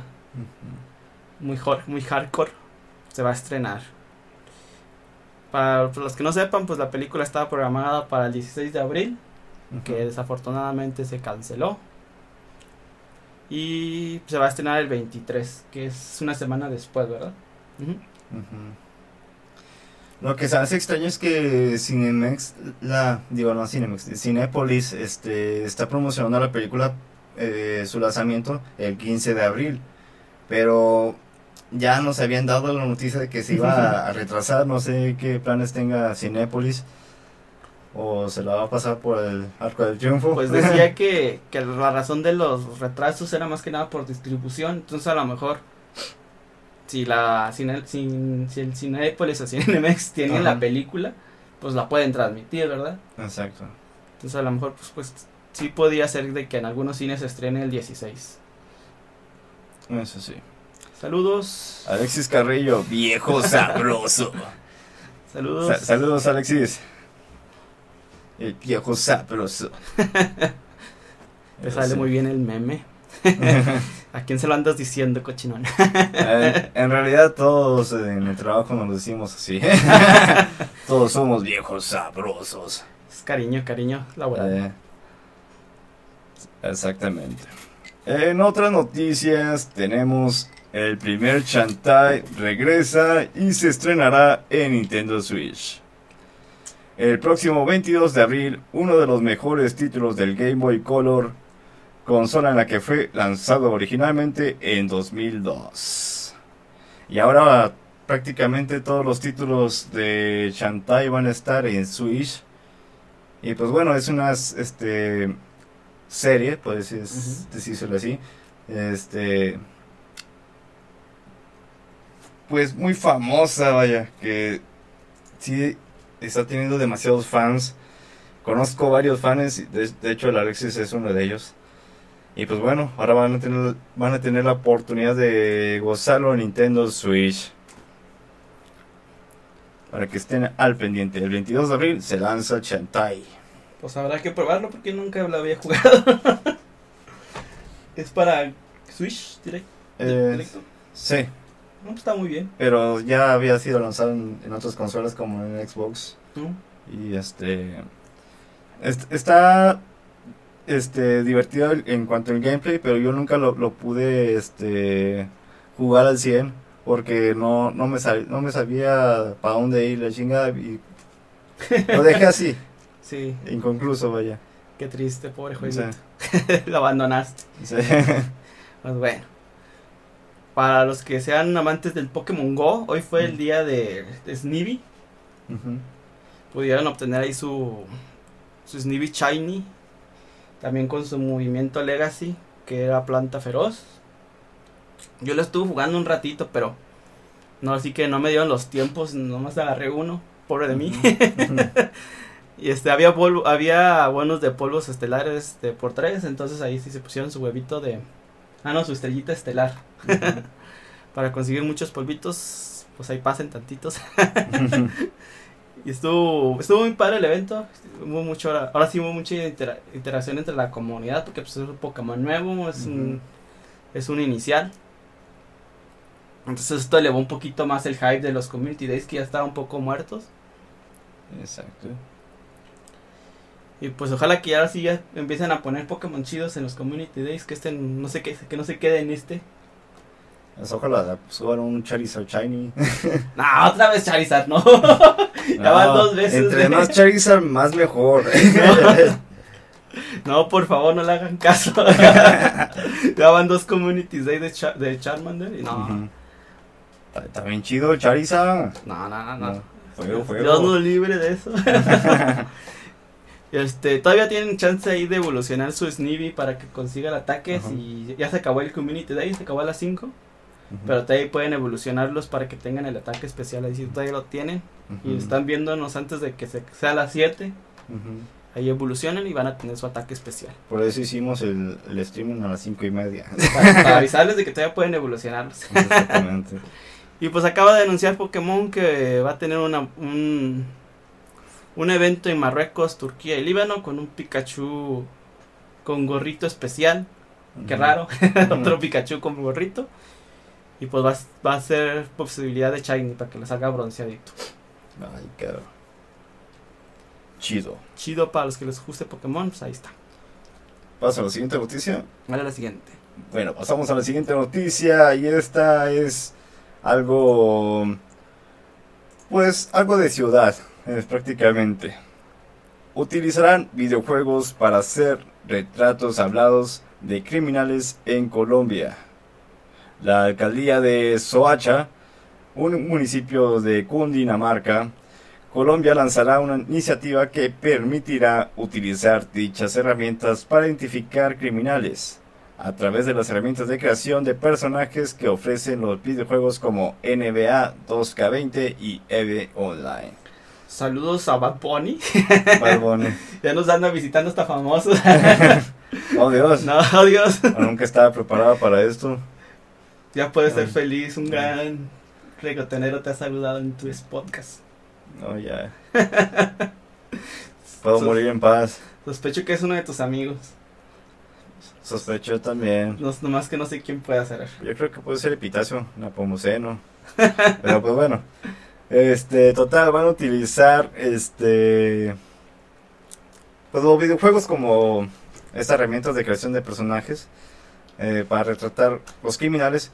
muy, muy hardcore, se va a estrenar. Para los que no sepan, pues la película estaba programada para el 16 de abril, que desafortunadamente se canceló. Y se va a estrenar el 23, que es una semana después, ¿verdad? Lo que se hace extraño es que Cinemex, la, digo no Cinemex, Cinepolis este, está promocionando la película, eh, su lanzamiento el 15 de abril, pero ya nos habían dado la noticia de que se iba <laughs> a, retrasar, no sé qué planes tenga Cinepolis, o se la va a pasar por el arco del triunfo. Pues decía <laughs> que, que la razón de los retrasos era más que nada por distribución. Entonces a lo mejor si la Cine- si, si el Cinepolis o Cinemex <laughs> tienen Ajá. la película, pues la pueden transmitir, ¿verdad? Exacto. Entonces a lo mejor pues, pues sí podía ser de que en algunos cines se estrene el 16. Eso sí. Saludos. Alexis Carrillo, viejo sabroso. Saludos. Sa- saludos, Alexis. El viejo sabroso. <laughs> Te sale muy bien el meme. <laughs> ¿A quién se lo andas diciendo, cochinón? Eh, en realidad, todos en el trabajo nos decimos así. <laughs> todos somos viejos sabrosos. Es cariño, cariño laboral. Eh, exactamente. En otras noticias, tenemos el primer Shantae regresa y se estrenará en Nintendo Switch. El próximo 22 de abril, uno de los mejores títulos del Game Boy Color, consola en la que fue lanzado originalmente en 2002. Y ahora prácticamente todos los títulos de Shantae van a estar en Switch. Y pues bueno, es una este, serie, puedes decir- Ujú. decírselo así. Este. Pues muy famosa, vaya. Que sí está teniendo demasiados fans. Conozco varios fans, de, de hecho el Alexis es uno de ellos. Y pues bueno, ahora van a tener, van a tener la oportunidad de gozarlo en Nintendo Switch. Para que estén al pendiente. El 22 de abril se lanza Chantai. Pues habrá que probarlo porque nunca lo había jugado. <laughs> es para Switch direct- Eh, directo. sí, No, pues está muy bien. pero ya había sido lanzado en, en otras consolas como en Xbox. Y este. est- está este divertido en cuanto al gameplay, pero yo nunca lo, lo pude este jugar al 100 porque no no me sab- no me sabía para dónde ir la chingada y <laughs> lo dejé así, Sí, inconcluso, vaya. qué triste, pobre jueguito. <laughs> Lo abandonaste. <laughs> sí. Pues bueno. Para los que sean amantes del Pokémon Go, hoy fue el Mm. día de, de Snivy. Pudieron obtener ahí su, su Snivy Shiny. También con su movimiento Legacy, que era planta feroz. Yo lo estuve jugando un ratito, pero no, así que no me dieron los tiempos, nomás agarré uno, pobre de mí. Ujú. <laughs> Y este había polvo, había bonos de polvos estelares de por tres, entonces ahí sí se pusieron su huevito de ah no, su estrellita estelar. <laughs> Para conseguir muchos polvitos, pues ahí pasen tantitos. <laughs> Y estuvo estuvo muy padre el evento, hubo mucho ahora, ahora sí hubo mucha intera- interacción entre la comunidad porque pues es un Pokémon nuevo, es un es un inicial. Entonces esto elevó un poquito más el hype de los community days que ya estaban un poco muertos. Exacto. Y pues ojalá que ahora sí ya empiecen a poner Pokémon chidos en los Community Days, que estén, no sé qué, que no se quede en este. Pues ojalá suban un Charizard Shiny. <laughs> No, otra vez Charizard, no. <laughs> Ya van dos veces, Entre más <laughs> Charizard, más mejor. No, por favor, no le hagan caso. ya van dos Community Days de, Cha- de Charmander y no. Ujú. Está, está bien chido Charizard. No, no, no, no. No, fuego, fuego. Dios nos libre de eso. Este, todavía tienen chance ahí de evolucionar su Snivy para que consiga el ataque. Ajá. Y ya se acabó el Community Day, se acabó a las 5. Ujú. Pero todavía pueden evolucionarlos para que tengan el ataque especial. Ahí sí todavía lo tienen. Y están viéndonos antes de que se, sea las 7. Ujú. Ahí evolucionan y van a tener su ataque especial. Por eso hicimos el, el streaming a las cinco y media. <laughs> Para, para avisarles de que todavía pueden evolucionarlos. Exactamente. <laughs> Y pues acaba de anunciar Pokémon que va a tener una, un, un evento en Marruecos, Turquía y Líbano con un Pikachu con gorrito especial. Qué raro. <laughs> Otro Pikachu con gorrito. Y pues va, a- va a ser posibilidad de Shiny para que le salga bronceadito. Ay, qué chido. Chido para los que les guste Pokémon, pues ahí está. Pasa a la siguiente noticia. Vale la siguiente. Bueno, pasamos a la siguiente noticia y esta es algo, pues algo de ciudad, prácticamente. Utilizarán videojuegos para hacer retratos hablados de criminales en Colombia. La alcaldía de Soacha, un municipio de Cundinamarca, Colombia lanzará una iniciativa que permitirá utilizar dichas herramientas para identificar criminales a través de las herramientas de creación de personajes que ofrecen los videojuegos como NBA 2K20 y EVE Online. Saludos a Bad Bunny. <laughs> Bad Bunny. ya nos anda visitando hasta famosos. <laughs> Oh Dios, no, Dios. nunca estaba preparado para esto. Ya puedes ser feliz. Un gran regotenero te ha saludado en tu podcast. No, ya. <laughs> Puedo Sos- morir en paz. Sospecho que es uno de tus amigos. Sospecho también. No, nomás que no sé quién puede hacer. Yo creo que puede ser Epitacio, Napomuceno. Pero pues bueno. Este, total, van a utilizar este. Pues los videojuegos como estas herramientas de creación de personajes eh, para retratar los criminales.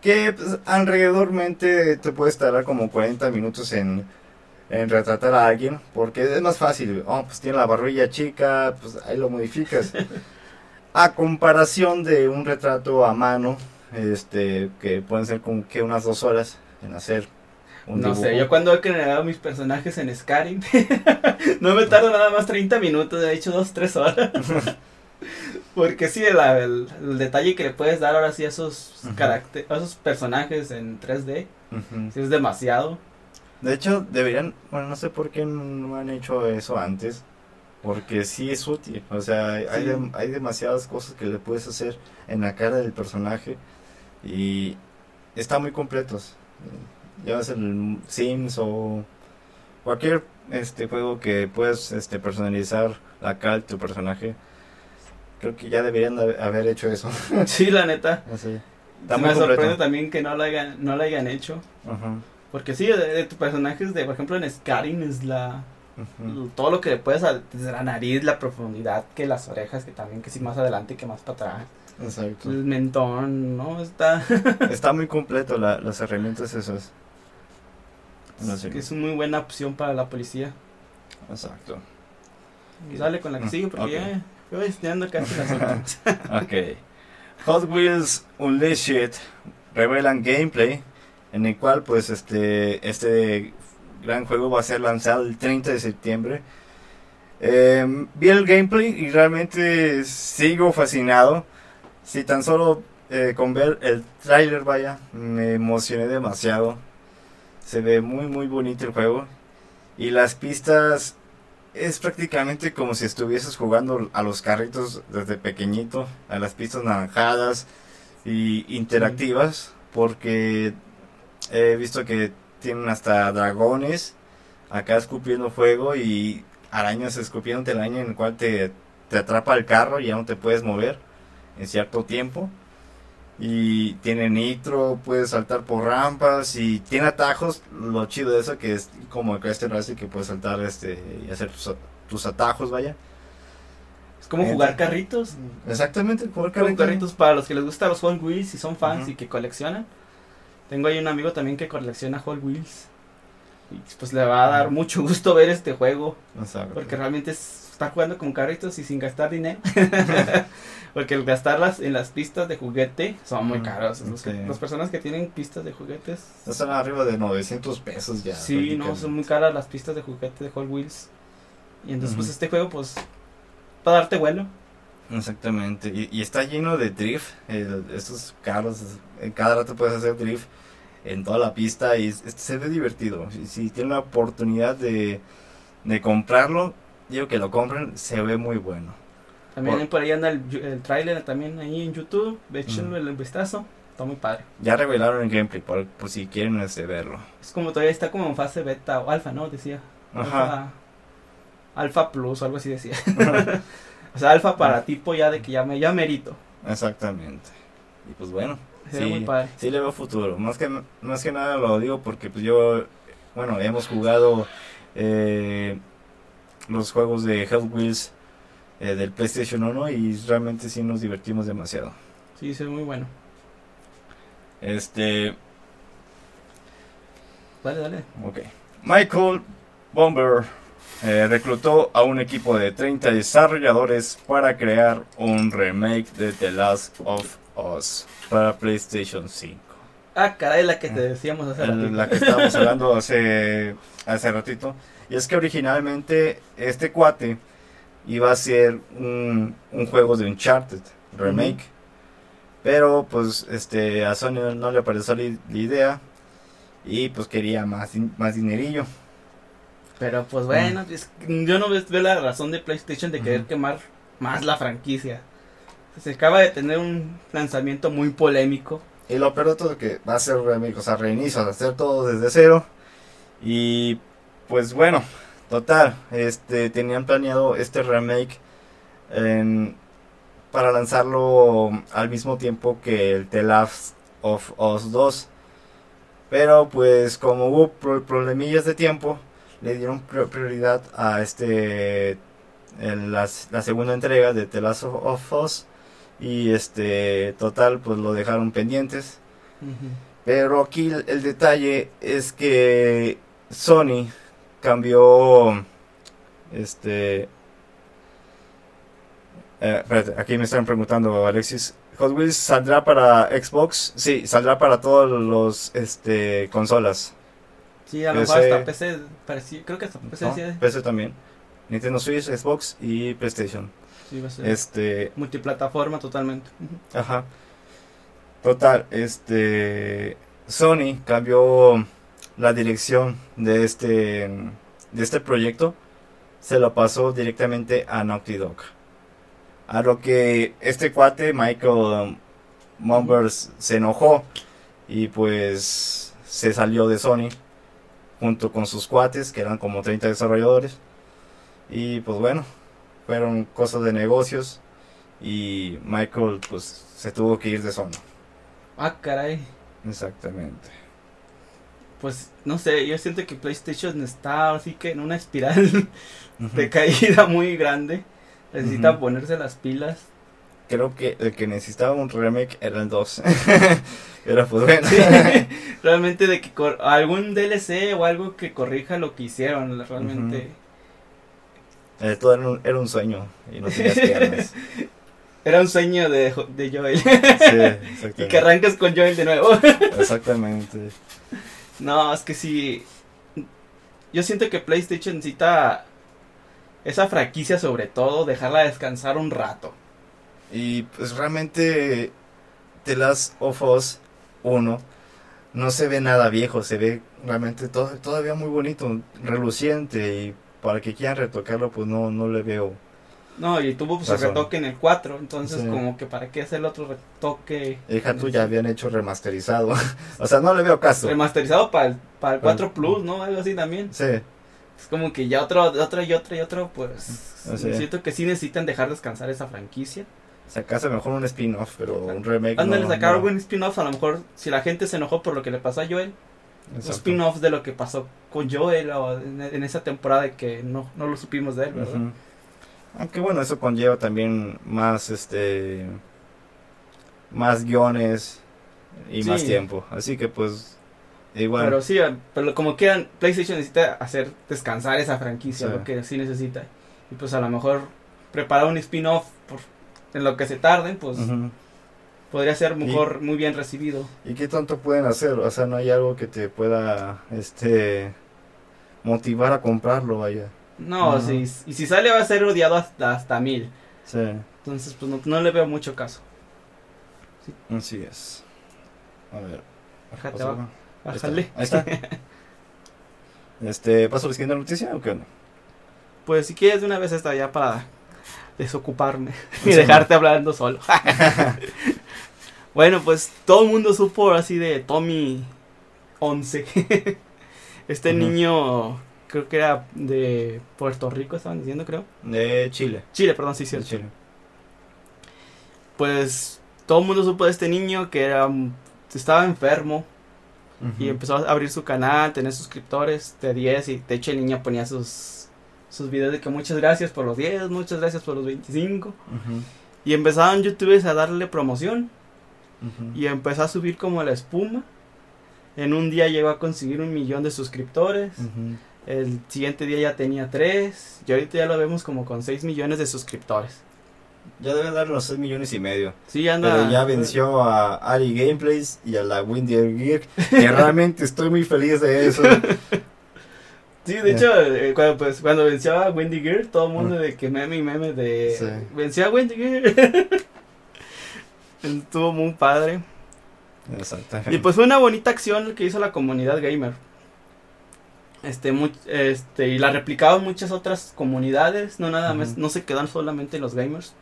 Que pues, alrededormente te puedes tardar como 40 minutos en, en retratar a alguien. Porque es más fácil. Oh, pues tiene la barbilla chica, pues ahí lo modificas. <laughs> A comparación de un retrato a mano, este, que pueden ser como que unas dos horas en hacer un No dibujo. sé, yo cuando he creado mis personajes en Skyrim, <laughs> no me tardo nada más 30 minutos, de hecho 2, 3 horas. <laughs> Porque sí, el, el- el detalle que le puedes dar ahora sí a esos, Ujú. caracter- a esos personajes en 3D, Ujú. sí es demasiado. De hecho, deberían, bueno, no sé por qué no han hecho eso antes, porque sí es útil, o sea, hay, Sí. hay demasiadas cosas que le puedes hacer en la cara del personaje y está muy completos. Ya sea el Sims o cualquier este juego que puedas este personalizar la de tu personaje. Creo que ya deberían de haber hecho eso. <laughs> Sí, la neta. Así. Está Sí muy me sorprende también que no lo hayan, no lo hayan hecho. Porque sí, de, de tu personaje, de, por ejemplo en Skyrim es la. Todo lo que le puedes, desde la nariz, la profundidad, que las orejas, que también, que si más adelante, que más para atrás. Exacto. El mentón, ¿no? Está... <laughs> Está muy completo la- las herramientas esas. No sé. que es una muy buena opción para la policía. Exacto. Dale con la que sigue, porque ok. ya voy estudiando casi las <laughs> últimas. Ok. Hot Wheels Unleashed revelan gameplay en el cual pues este este gran juego va a ser lanzado el 30 de septiembre. Eh, vi el gameplay y realmente sigo fascinado. Si tan solo eh, con ver el tráiler vaya, me emocioné demasiado. Se ve muy muy bonito el juego y las pistas es prácticamente como si estuvieses jugando a los carritos desde pequeñito, a las pistas naranjadas y interactivas, porque he visto que tienen hasta dragones acá escupiendo fuego y arañas escupiendo telaraña en el cual te, te atrapa el carro y ya no te puedes mover en cierto tiempo. Y tiene nitro, puedes saltar por rampas y tiene atajos. Lo chido de eso que es como el Crash Racing que puedes saltar este y hacer tus, tus atajos, vaya. Es como jugar carritos. Exactamente, jugar Como carritos para los que les gustan los Hot Wheels y son fans y que coleccionan. Tengo ahí un amigo también que colecciona Hot Wheels. Y pues le va a dar mucho gusto ver este juego. Exacto. Porque realmente es estar jugando con carritos y sin gastar dinero. <laughs> <laughs> porque el gastarlas en las pistas de juguete son muy Mm, caros. Los que- sí. Las personas que tienen pistas de juguetes. Están arriba de 900 pesos ya. sí, no, son muy caras las pistas de juguete de Hot Wheels. Y entonces pues este juego pues para darte vuelo. Exactamente. Y, y está lleno de drift. el- estos carros, en cada rato puedes hacer drift en toda la pista y es- es- se ve divertido. Si, si tienen la oportunidad de, de comprarlo, digo que lo compren, se ve muy bueno. También Por- por ahí anda el, el trailer también ahí en YouTube. Échenle el vistazo. Está muy padre. Ya revelaron el gameplay por, por si quieren este, verlo. Es como todavía está como en fase beta o alfa, ¿no? Decía. Ajá. Alfa, plus o algo así decía. <laughs> o sea, alfa para tipo ya de que ya me ya merito. Exactamente. Y pues bueno. Sí. muy padre. Sí le veo futuro. Más que, más que nada lo digo porque pues yo, bueno, hemos jugado eh, los juegos de Hot Wheels eh, del PlayStation 1 y realmente sí nos divertimos demasiado. Sí, ve muy bueno. Este, Dale, dale. ok. Michael Bomber eh, reclutó a un equipo de 30 desarrolladores para crear un remake de The Last of Us para PlayStation 5. Ah, caray, la que te decíamos hace El- ratito. la que estábamos <laughs> hablando hace, hace ratito. Y es que originalmente este cuate iba a ser un, un juego de Uncharted remake. Pero pues este a Sony no, no le pareció la, la idea. Y pues quería más, más dinerillo. Pero pues bueno, es- yo no veo la razón de PlayStation de querer quemar más la franquicia. Se acaba de tener un lanzamiento muy polémico. Y lo peor de todo es que va a ser remake, o sea, reinicio, hacer todo desde cero. Y pues bueno, total, este tenían planeado este remake en- para lanzarlo al mismo tiempo que el The Last of Us 2. Pero pues como hubo pro- problemillas de tiempo, le dieron pri- prioridad a este en la segunda entrega de The Last of Us. Y este total pues lo dejaron pendientes. Pero aquí el, el detalle es que Sony cambió este eh, espérate, aquí me están preguntando Alexis Hot Wheels saldrá para Xbox sí saldrá para todos los este consolas. Sí, a lo mejor hasta PC, creo que hasta PC ¿no? sí, PC también. Nintendo Switch Xbox y PlayStation. Sí va a ser este multiplataforma totalmente. Ajá. Total, este Sony cambió la dirección de este de este proyecto, se lo pasó directamente a Naughty Dog. A lo que este cuate Michael Mumbers se enojó y pues se salió de Sony junto con sus cuates, que eran como 30 desarrolladores. Y pues bueno, fueron cosas de negocios y Michael pues se tuvo que ir de Sony. Ah, caray. Exactamente. Pues no sé, yo siento que PlayStation está así que en una espiral <laughs> de caída muy grande. Necesita ponerse las pilas. Creo que el que necesitaba un remake era el 2. <laughs> Pero pues bueno. Sí, <laughs> realmente de que cor- algún DLC o algo que corrija lo que hicieron, realmente. Eh, todo era un, era un sueño y no tenías piernas. Era un sueño de, de Joel. Sí, y que exactamente. arrancas con Joel de nuevo. Exactamente. No, es que sí. Yo siento que PlayStation necesita esa franquicia sobre todo, dejarla descansar un rato. Y pues realmente The Last of Us 1 no se ve nada viejo, se ve realmente to- todavía muy bonito, reluciente y para que quieran retocarlo pues no, no le veo. No, y tuvo pues, el retoque en el 4, entonces Sí. como que para qué hacer el otro retoque Hija tú ya habían hecho remasterizado, <laughs> o sea no le veo caso. remasterizado para el, para el Para- 4 Plus, ¿no? Algo así también. Sí, Es como que ya otro, otro y otro y otro, pues Así siento que sí necesitan dejar descansar esa franquicia. sacase mejor un spin-off, pero un remake Ándale, no, sacar no. un spin-off, a lo mejor si la gente se enojó por lo que le pasó a Joel, un spin-off de lo que pasó con Joel o en, en esa temporada de que no, no lo supimos de él, ¿verdad? Ujú. Aunque bueno, eso conlleva también más este más guiones y Sí. más tiempo. Así que pues igual Pero sí, pero como quieran, PlayStation necesita hacer descansar esa franquicia, Sí. lo que sí necesita. Y pues a lo mejor preparar un spin-off por- en lo que se tarden, pues podría ser mejor, muy bien recibido. ¿Y qué tanto pueden hacer? O sea, no hay algo que te pueda este motivar a comprarlo, vaya. No, si, y si sale va a ser odiado hasta, hasta mil. Sí, Entonces, pues no, no le veo mucho caso. así es. A ver. Ahí está, Bájale. Ahí está. <laughs> Este, ¿paso a la siguiente noticia o qué onda? Pues si quieres de una vez esta ya para desocuparme <laughs> y Sí, dejarte hablando solo. <laughs> bueno, pues todo el mundo supo así de Tommy 11. este niño creo que era de Puerto Rico, estaban diciendo, creo. De Chile. Chile, perdón, sí, De cierto. Chile. Pues todo el mundo supo de este niño que era estaba enfermo y empezó a abrir su canal, tener suscriptores de 10 y de hecho el niño ponía sus sus videos de que muchas gracias por los 10, muchas gracias por los 25 Ujú. y empezaron youtubers a darle promoción y empezó a subir como la espuma. En un día llegó a conseguir un millón de suscriptores. Ujú. El siguiente día ya tenía 3. Y ahorita ya lo vemos como con 6 millones de suscriptores. Ya debe dar los 6 millones y medio. Sí, anda. Pero ya venció a Ari Gameplays y a la Windy Gear. Que <laughs> realmente estoy muy feliz de eso. Sí, de hecho, eh, cuando, pues, cuando venció a Wendy Gear, todo el mundo Mm. de que meme y meme de. Sí. Venció a Wendy Gear. <laughs> Estuvo muy padre. Exactamente. Y pues fue una bonita acción que hizo la comunidad gamer. Este, mu- este, y la replicaban muchas otras comunidades, no nada más, no se quedan solamente los gamers.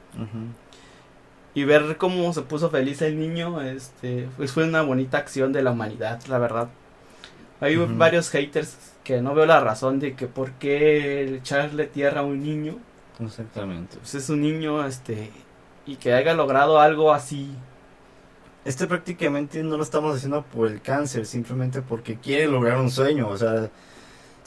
Y ver cómo se puso feliz el niño, este, pues fue una bonita acción de la humanidad, la verdad. Hay varios haters que no veo la razón de que por qué echarle tierra a un niño, Exactamente. pues es un niño, este, y que haya logrado algo así. Este prácticamente no lo estamos haciendo por el cáncer, simplemente porque quiere lograr un sueño. O sea,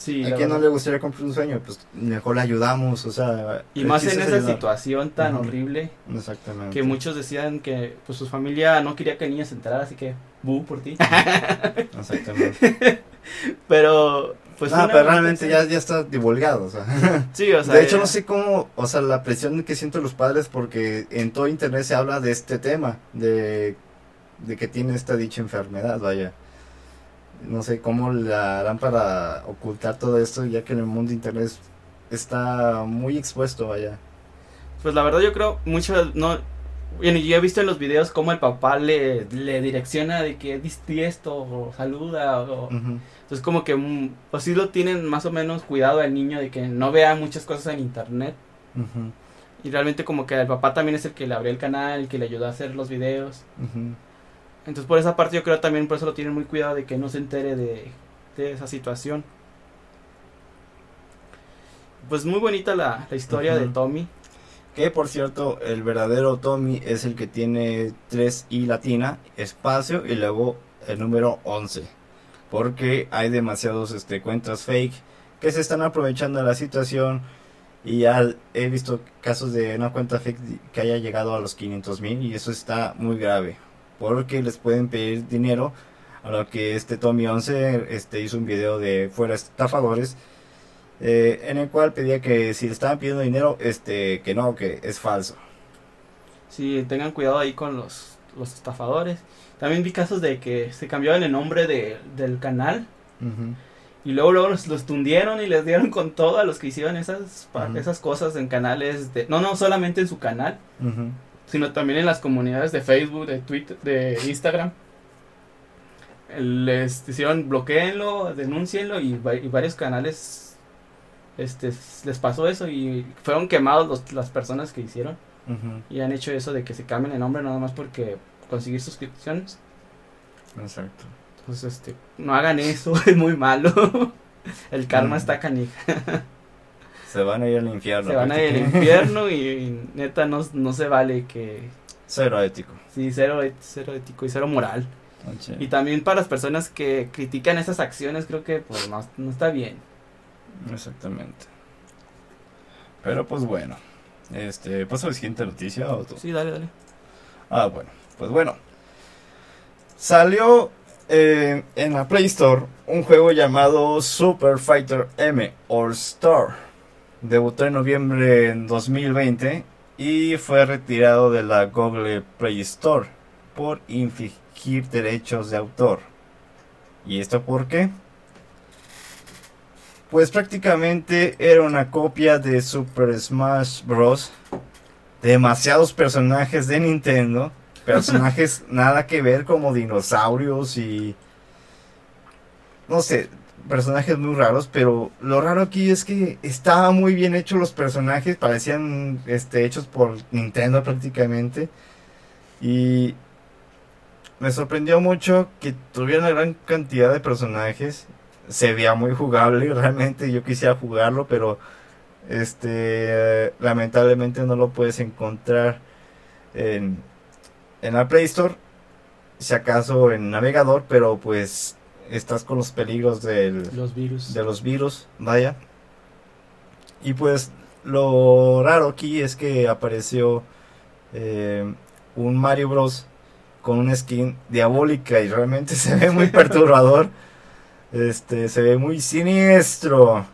Sí, ¿a quién no le gustaría cumplir un sueño? Pues mejor le ayudamos, o sea. Y más en es esa ayudar. situación tan horrible. Exactamente. que muchos decían que pues su familia no quería que el niño se enterara, así que bu por ti. <laughs> Exactamente. <laughs> pero pues ah, pero realmente ya, ya está divulgado, o sea. <laughs> Sí, o sea, de hecho, ya- no sé cómo, o sea, la presión que sienten los padres porque en todo internet se habla de este tema, de, de que tiene esta dicha enfermedad, vaya. No sé cómo la harán para ocultar todo esto, ya que en el mundo de internet es- está muy expuesto, vaya. Pues la verdad yo creo mucho no bueno, yo he visto en los videos cómo el papá le, le direcciona de que diste esto o saluda o entonces como que mm, pues sí lo tienen más o menos cuidado al niño de que no vea muchas cosas en internet y realmente como que el papá también es el que le abrió el canal, el que le ayudó a hacer los videos. Entonces por esa parte yo creo también por eso lo tienen muy cuidado de que no se entere de, de esa situación. Pues muy bonita la, la historia de. Tommy. Que por cierto, el verdadero Tommy es el que tiene 3 I latina, espacio y luego el número 11. porque hay demasiados este, cuentas fake que se están aprovechando de la situación y ya he visto casos de una cuenta fake que haya llegado a los 500 mil y eso está muy grave porque les pueden pedir dinero. A lo que este Tommy 11 este, hizo un video de fuera estafadores eh, en el cual pedía que si le estaban pidiendo dinero este que no que es falso. Sí tengan cuidado ahí con los, los estafadores. También vi casos de que se cambiaban el nombre de, del canal y luego, luego los, los, tundieron y les dieron con todo a los que hicieron esas, esas cosas en canales de... No, no solamente en su canal, sino también en las comunidades de Facebook, de Twitter, de Instagram. Les hicieron bloqueenlo, denúncienlo y, y varios canales este les pasó eso y fueron quemados los, las personas que hicieron y han hecho eso de que se cambien el nombre nada más porque conseguir suscripciones. Exacto. Pues este, no hagan eso, <laughs> es muy malo. El karma está canija. <laughs> Se van a ir al infierno. Se van a ir al <laughs> infierno y, neta no, no, se vale que... Cero ético. Sí, cero, cero ético y cero moral. Y también para las personas que critican esas acciones creo que pues no, no está bien. Exactamente. Pero pues bueno. Este, ¿paso a la siguiente noticia o tú? Sí, dale, dale. Ah, bueno. Pues bueno. Salió eh, en la Play Store un juego llamado Super Fighter M All Star. Debutó en noviembre en 2020 y fue retirado de la Google Play Store por infringir derechos de autor. ¿Y esto por qué? Pues prácticamente era una copia de Super Smash Bros. Demasiados personajes de Nintendo personajes <laughs> nada que ver como dinosaurios y no sé, personajes muy raros, pero lo raro aquí es que estaban muy bien hechos los personajes, parecían este, hechos por Nintendo prácticamente. Y me sorprendió mucho que tuviera una gran cantidad de personajes. Se veía muy jugable, <laughs> realmente yo quisiera jugarlo, pero este lamentablemente no lo puedes encontrar en, en la Play Store, si acaso en navegador, pero pues estás con los peligros del, los virus. de los virus, vaya. Y pues lo raro aquí es que apareció eh, un Mario Bros con una skin diabólica y realmente <laughs> se ve muy perturbador. Este, se ve muy siniestro.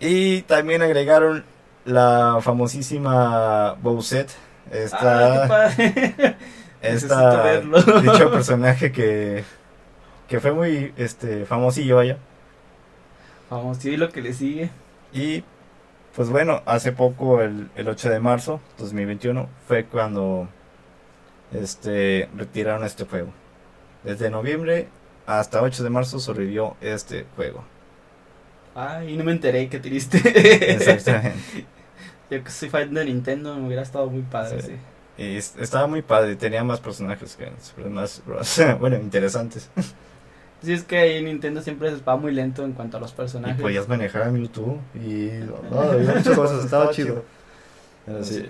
Y también agregaron la famosísima Bowsette Esta, esta dicho personaje que, que fue muy este famosillo vaya. Famosillo lo que le sigue. Y pues bueno, hace poco, el, el 8 de marzo 2021, fue cuando este retiraron este juego. Desde noviembre hasta 8 de marzo sobrevivió este juego. Ay, no me enteré, qué triste. Exactamente. <laughs> Yo que soy fan de Nintendo, me hubiera estado muy padre, sí. Y estaba muy padre, tenía más personajes que más, <laughs> bueno, interesantes. Sí, es que ahí Nintendo siempre se va muy lento en cuanto a los personajes. Y podías manejar a Mewtwo y <laughs> no, había muchas cosas, estaba chido. sí.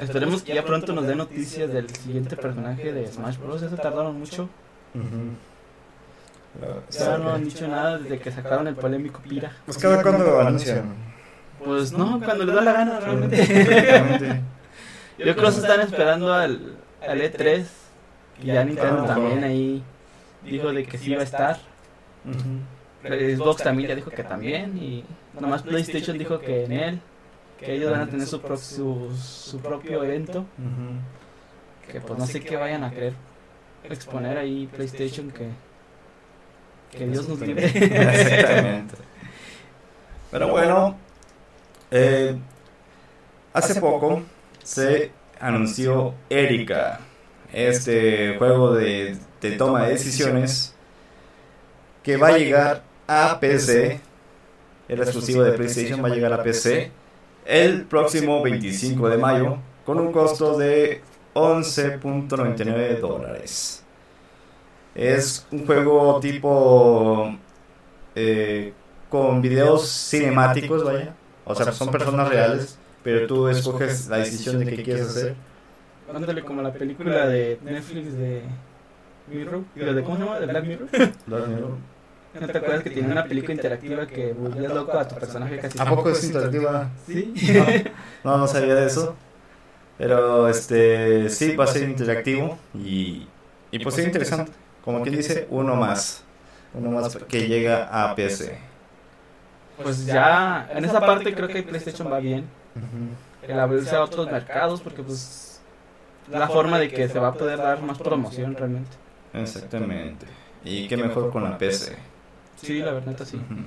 Esperemos que ya pronto nos dé noticias del siguiente personaje de Smash Bros. Eso tardaron mucho. Ya no han dicho nada desde que sacaron el polémico Pira. Pues cada cuando anuncian. Pues no, cuando les da la gana realmente. <laughs> Yo creo que se están esperando al, al E3. Y ya Nintendo también ahí dijo de que sí iba a estar. Xbox también ya dijo que también. Y nomás PlayStation dijo que en él. Que ellos van a tener su, su, su propio evento. Que pues no sé qué vayan a querer exponer ahí PlayStation que que Dios nos libre. <laughs> Exactamente. Pero bueno, eh, hace poco se anunció Erika, este juego de, de toma de decisiones que va a llegar a PC. El exclusivo de PlayStation va a llegar a PC el próximo 25 de mayo con un costo de 11.99 dólares. Es un juego tipo eh, con videos cinemáticos, vaya. O sea, son personas reales, pero tú escoges la decisión de qué quieres hacer. Ándale como la película de Netflix de Mirror, digo, de ¿cómo se llama? De Black Mirror. <laughs> Black Mirror. ¿No te acuerdas que tiene una película interactiva que volvías loco a tu personaje casi? ¿A poco es interactiva? Sí. <laughs> No, no sabía de eso. Pero este sí va a ser interactivo y, y pues es interesante. Como quien dice, uno más. Uno más que llega a PC. Pues ya, en esa parte creo que PlayStation va bien. El abrirse a otros mercados porque pues la forma de que se va a poder dar más promoción realmente. Exactamente. Y qué mejor con la PC. Sí, la verdad sí. Ujú.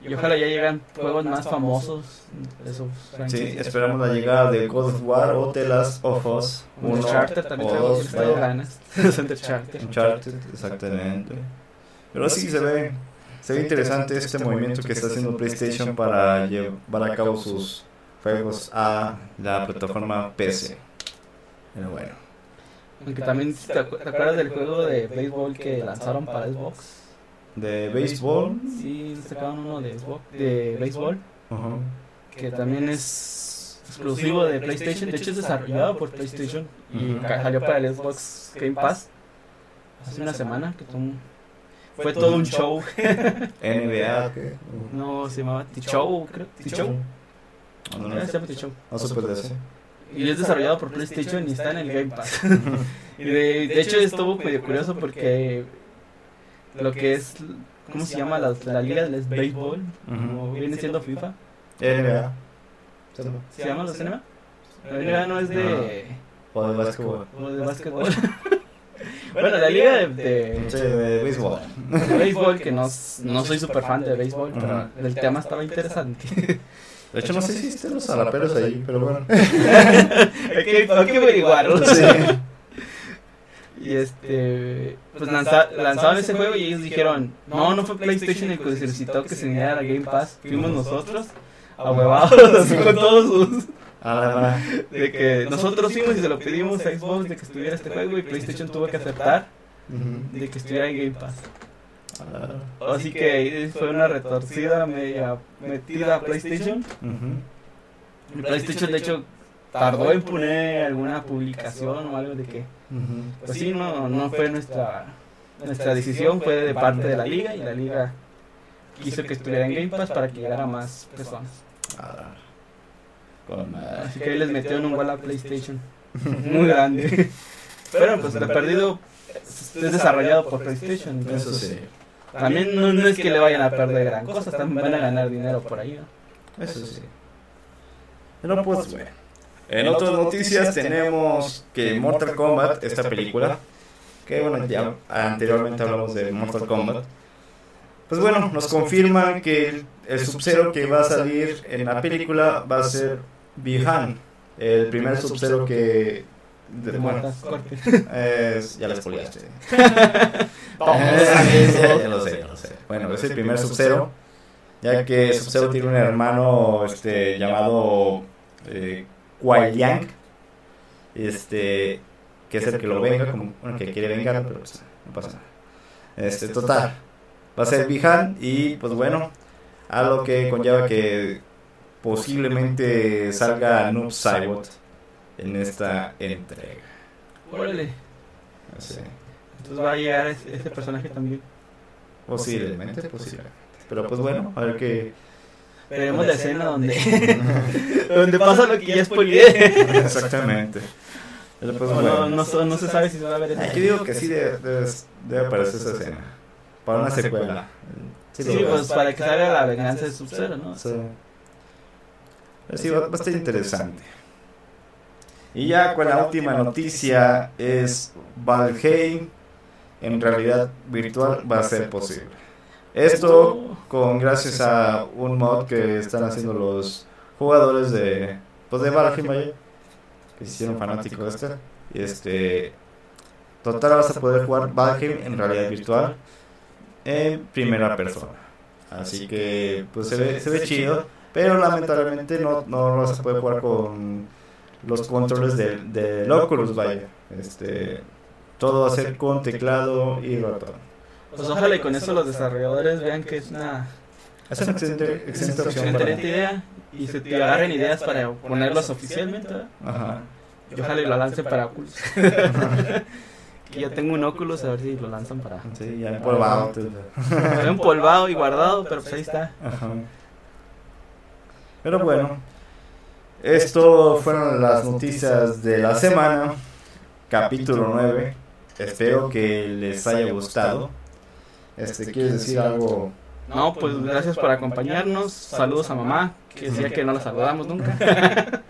Y ojalá ya lleguen juegos más famosos esos Sí, esperamos la llegada de God of War o The Last of Us. Un Uno Uncharted también o dos, ganas. <laughs> Uncharted. Uncharted, exactamente. Pero sí se ve, se ve interesante este movimiento que está haciendo PlayStation para llevar a cabo sus juegos a la plataforma PC. Pero bueno. Aunque también, ¿te, acu- te acuerdas del juego de béisbol que lanzaron para Xbox? De béisbol. Sí, sacaron uno de Xbox, de béisbol, Ajá. que también es exclusivo de PlayStation. De hecho, es desarrollado por PlayStation y salió para el Xbox Game Pass hace una semana. que un- fue todo un show. <laughs> NBA. ¿qué? No, se llamaba T-Show, creo. T-Show. No, no, Ah, se llama T-Show. no se puede decir. Y es desarrollado por PlayStation y está en el Game Pass. <laughs> y de, de hecho estuvo medio curioso porque lo que es, ¿cómo se llama? La, la liga del béisbol, como viene siendo FIFA. NBA. ¿Se llama la NBA? La NBA no es de, O de básquetbol. o de básquetbol. <laughs> <laughs> bueno, la liga de, de, Sí, de béisbol. de béisbol, que no, no soy súper fan de béisbol, pero el tema estaba interesante. De hecho, no sé si estén los zaraperos ahí, pero bueno. <laughs> hay, que, hay que averiguarlo. Sí. Y este, pues lanza- lanzaron ese juego y ellos dijeron, no, no fue PlayStation el que solicitó que se uniera a la Game Pass, fuimos nosotros, ahuevados, <laughs> así con todos sus... A la va. De que nosotros fuimos y se lo pedimos a Xbox de que estuviera este juego y PlayStation tuvo que aceptar de que estuviera en Game Pass. Así que fue una retorcida media metida a PlayStation. PlayStation de hecho tardó en poner alguna publicación o algo de que Ujú. Pues sí, no, no fue nuestra, nuestra decisión, fue de parte de la liga y la liga quiso que estuviera en Game Pass para que llegara a más personas. Con. Así que ahí les metieron un gol a PlayStation, <laughs> muy grande. Pero pues de perdido es es desarrollado por PlayStation, Eso entonces sí. También no, no es que le vayan a perder gran cosa, también van a ganar dinero por ahí. ¿no? Eso sí. Pero pues bueno. En otras noticias tenemos que Mortal Kombat, esta película, que bueno, ya anteriormente hablamos de Mortal Kombat, pues bueno, nos confirman que el, el Sub-Zero que va a salir en la película va a ser Bihan, el primer Sub-Zero que... de- ya la <laughs> <laughs> a ya, lo sé, ya lo sé. Bueno, es el primer Sub-Zero, ya que Sub-Zero tiene un hermano este, llamado eh, Kuai Liang, este, que es el que lo venga, como, bueno, que quiere vengar, pero pues, no pasa nada. Este, total, va a ser Bihan y pues bueno, a lo que conlleva que posiblemente salga Noob Saibot en esta entrega. Órale, Así. entonces va a llegar ese, ese personaje también. Posiblemente, posiblemente. Pero pues bueno, a ver qué. Veremos la escena donde, donde <laughs> pasa lo que ya spoileé. <laughs> <laughs> Exactamente. Pero pues No, bueno. no, no, no se sabe si se va a ver esa Aquí digo que sí debe, debe, debe aparecer esa escena. Para una secuela. Sí, lo veo. pues para que salga la venganza de Sub-Zero, ¿no? Sí. Sí, va, va a estar interesante. Y ya con la última noticia es Valheim en realidad virtual va a ser posible. Esto con gracias a un mod que están haciendo los jugadores de pues de Valheim que se hicieron fanáticos de este este total vas a poder jugar Valheim en realidad virtual en primera persona. Así que pues se ve, se ve chido, pero lamentablemente no, no vas a poder jugar con los controles del de Oculus, vaya. Este, todo va a ser con teclado y ratón. Pues ojalá y con eso los desarrolladores vean que es una Es una excelente, excelente excelente idea y se te agarren ideas para ponerlos oficialmente. ¿verdad? Ajá. Y ojalá y lo lancen para Oculus. <laughs> Y ya tengo un Oculus, a ver si lo lanzan para... Sí, ya empolvado. He empolvado y guardado, pero pues ahí está. Ajá. Pero bueno, esto fueron las noticias de la semana, capítulo 9. Espero que les haya gustado. Este, ¿quieres decir algo? No, pues gracias por acompañarnos. Saludos a mamá, que decía que no la saludamos nunca. <laughs>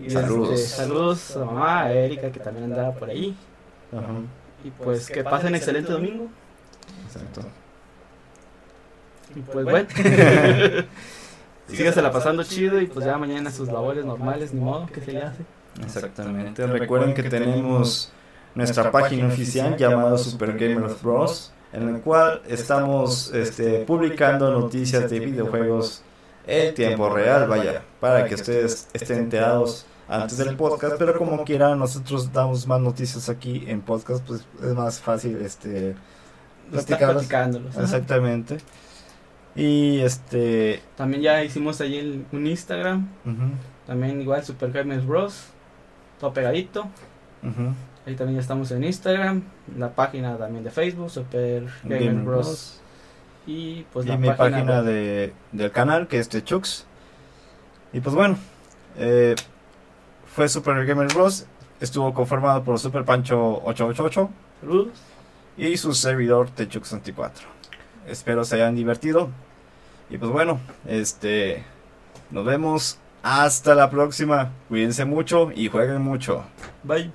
Y, este, Saludos. saludos a mamá, a Erika, que también andaba por ahí. Ajá, Y pues que pasen excelente domingo. exacto. Y pues bueno, <laughs> sígasela pasando chido y pues ya mañana sus labores normales, ni modo, que se le hace. Exactamente. Recuerden que tenemos nuestra página oficial llamada Super Gamers Bros, en la cual estamos este, publicando noticias de videojuegos en tiempo real, vaya, para que ustedes estén enterados antes del podcast, pero como quiera nosotros damos más noticias aquí en podcast, pues es más fácil este platicarlas. platicándolos. ajá. Y este, También ya hicimos el- un Instagram, también igual Super Gamers Bros, todo pegadito. Ahí también ya estamos en Instagram, la página también de Facebook, Super Gamers Gamer Bros. Bros. Y pues y la mi página, de, del canal que es de Chux. Y pues bueno, eh, fue Super Gamer Bros. Estuvo conformado por Super Pancho 888 Saludos. y su servidor Techux 24. Espero se hayan divertido. Y pues bueno, este nos vemos hasta la próxima. Cuídense mucho y jueguen mucho. Bye.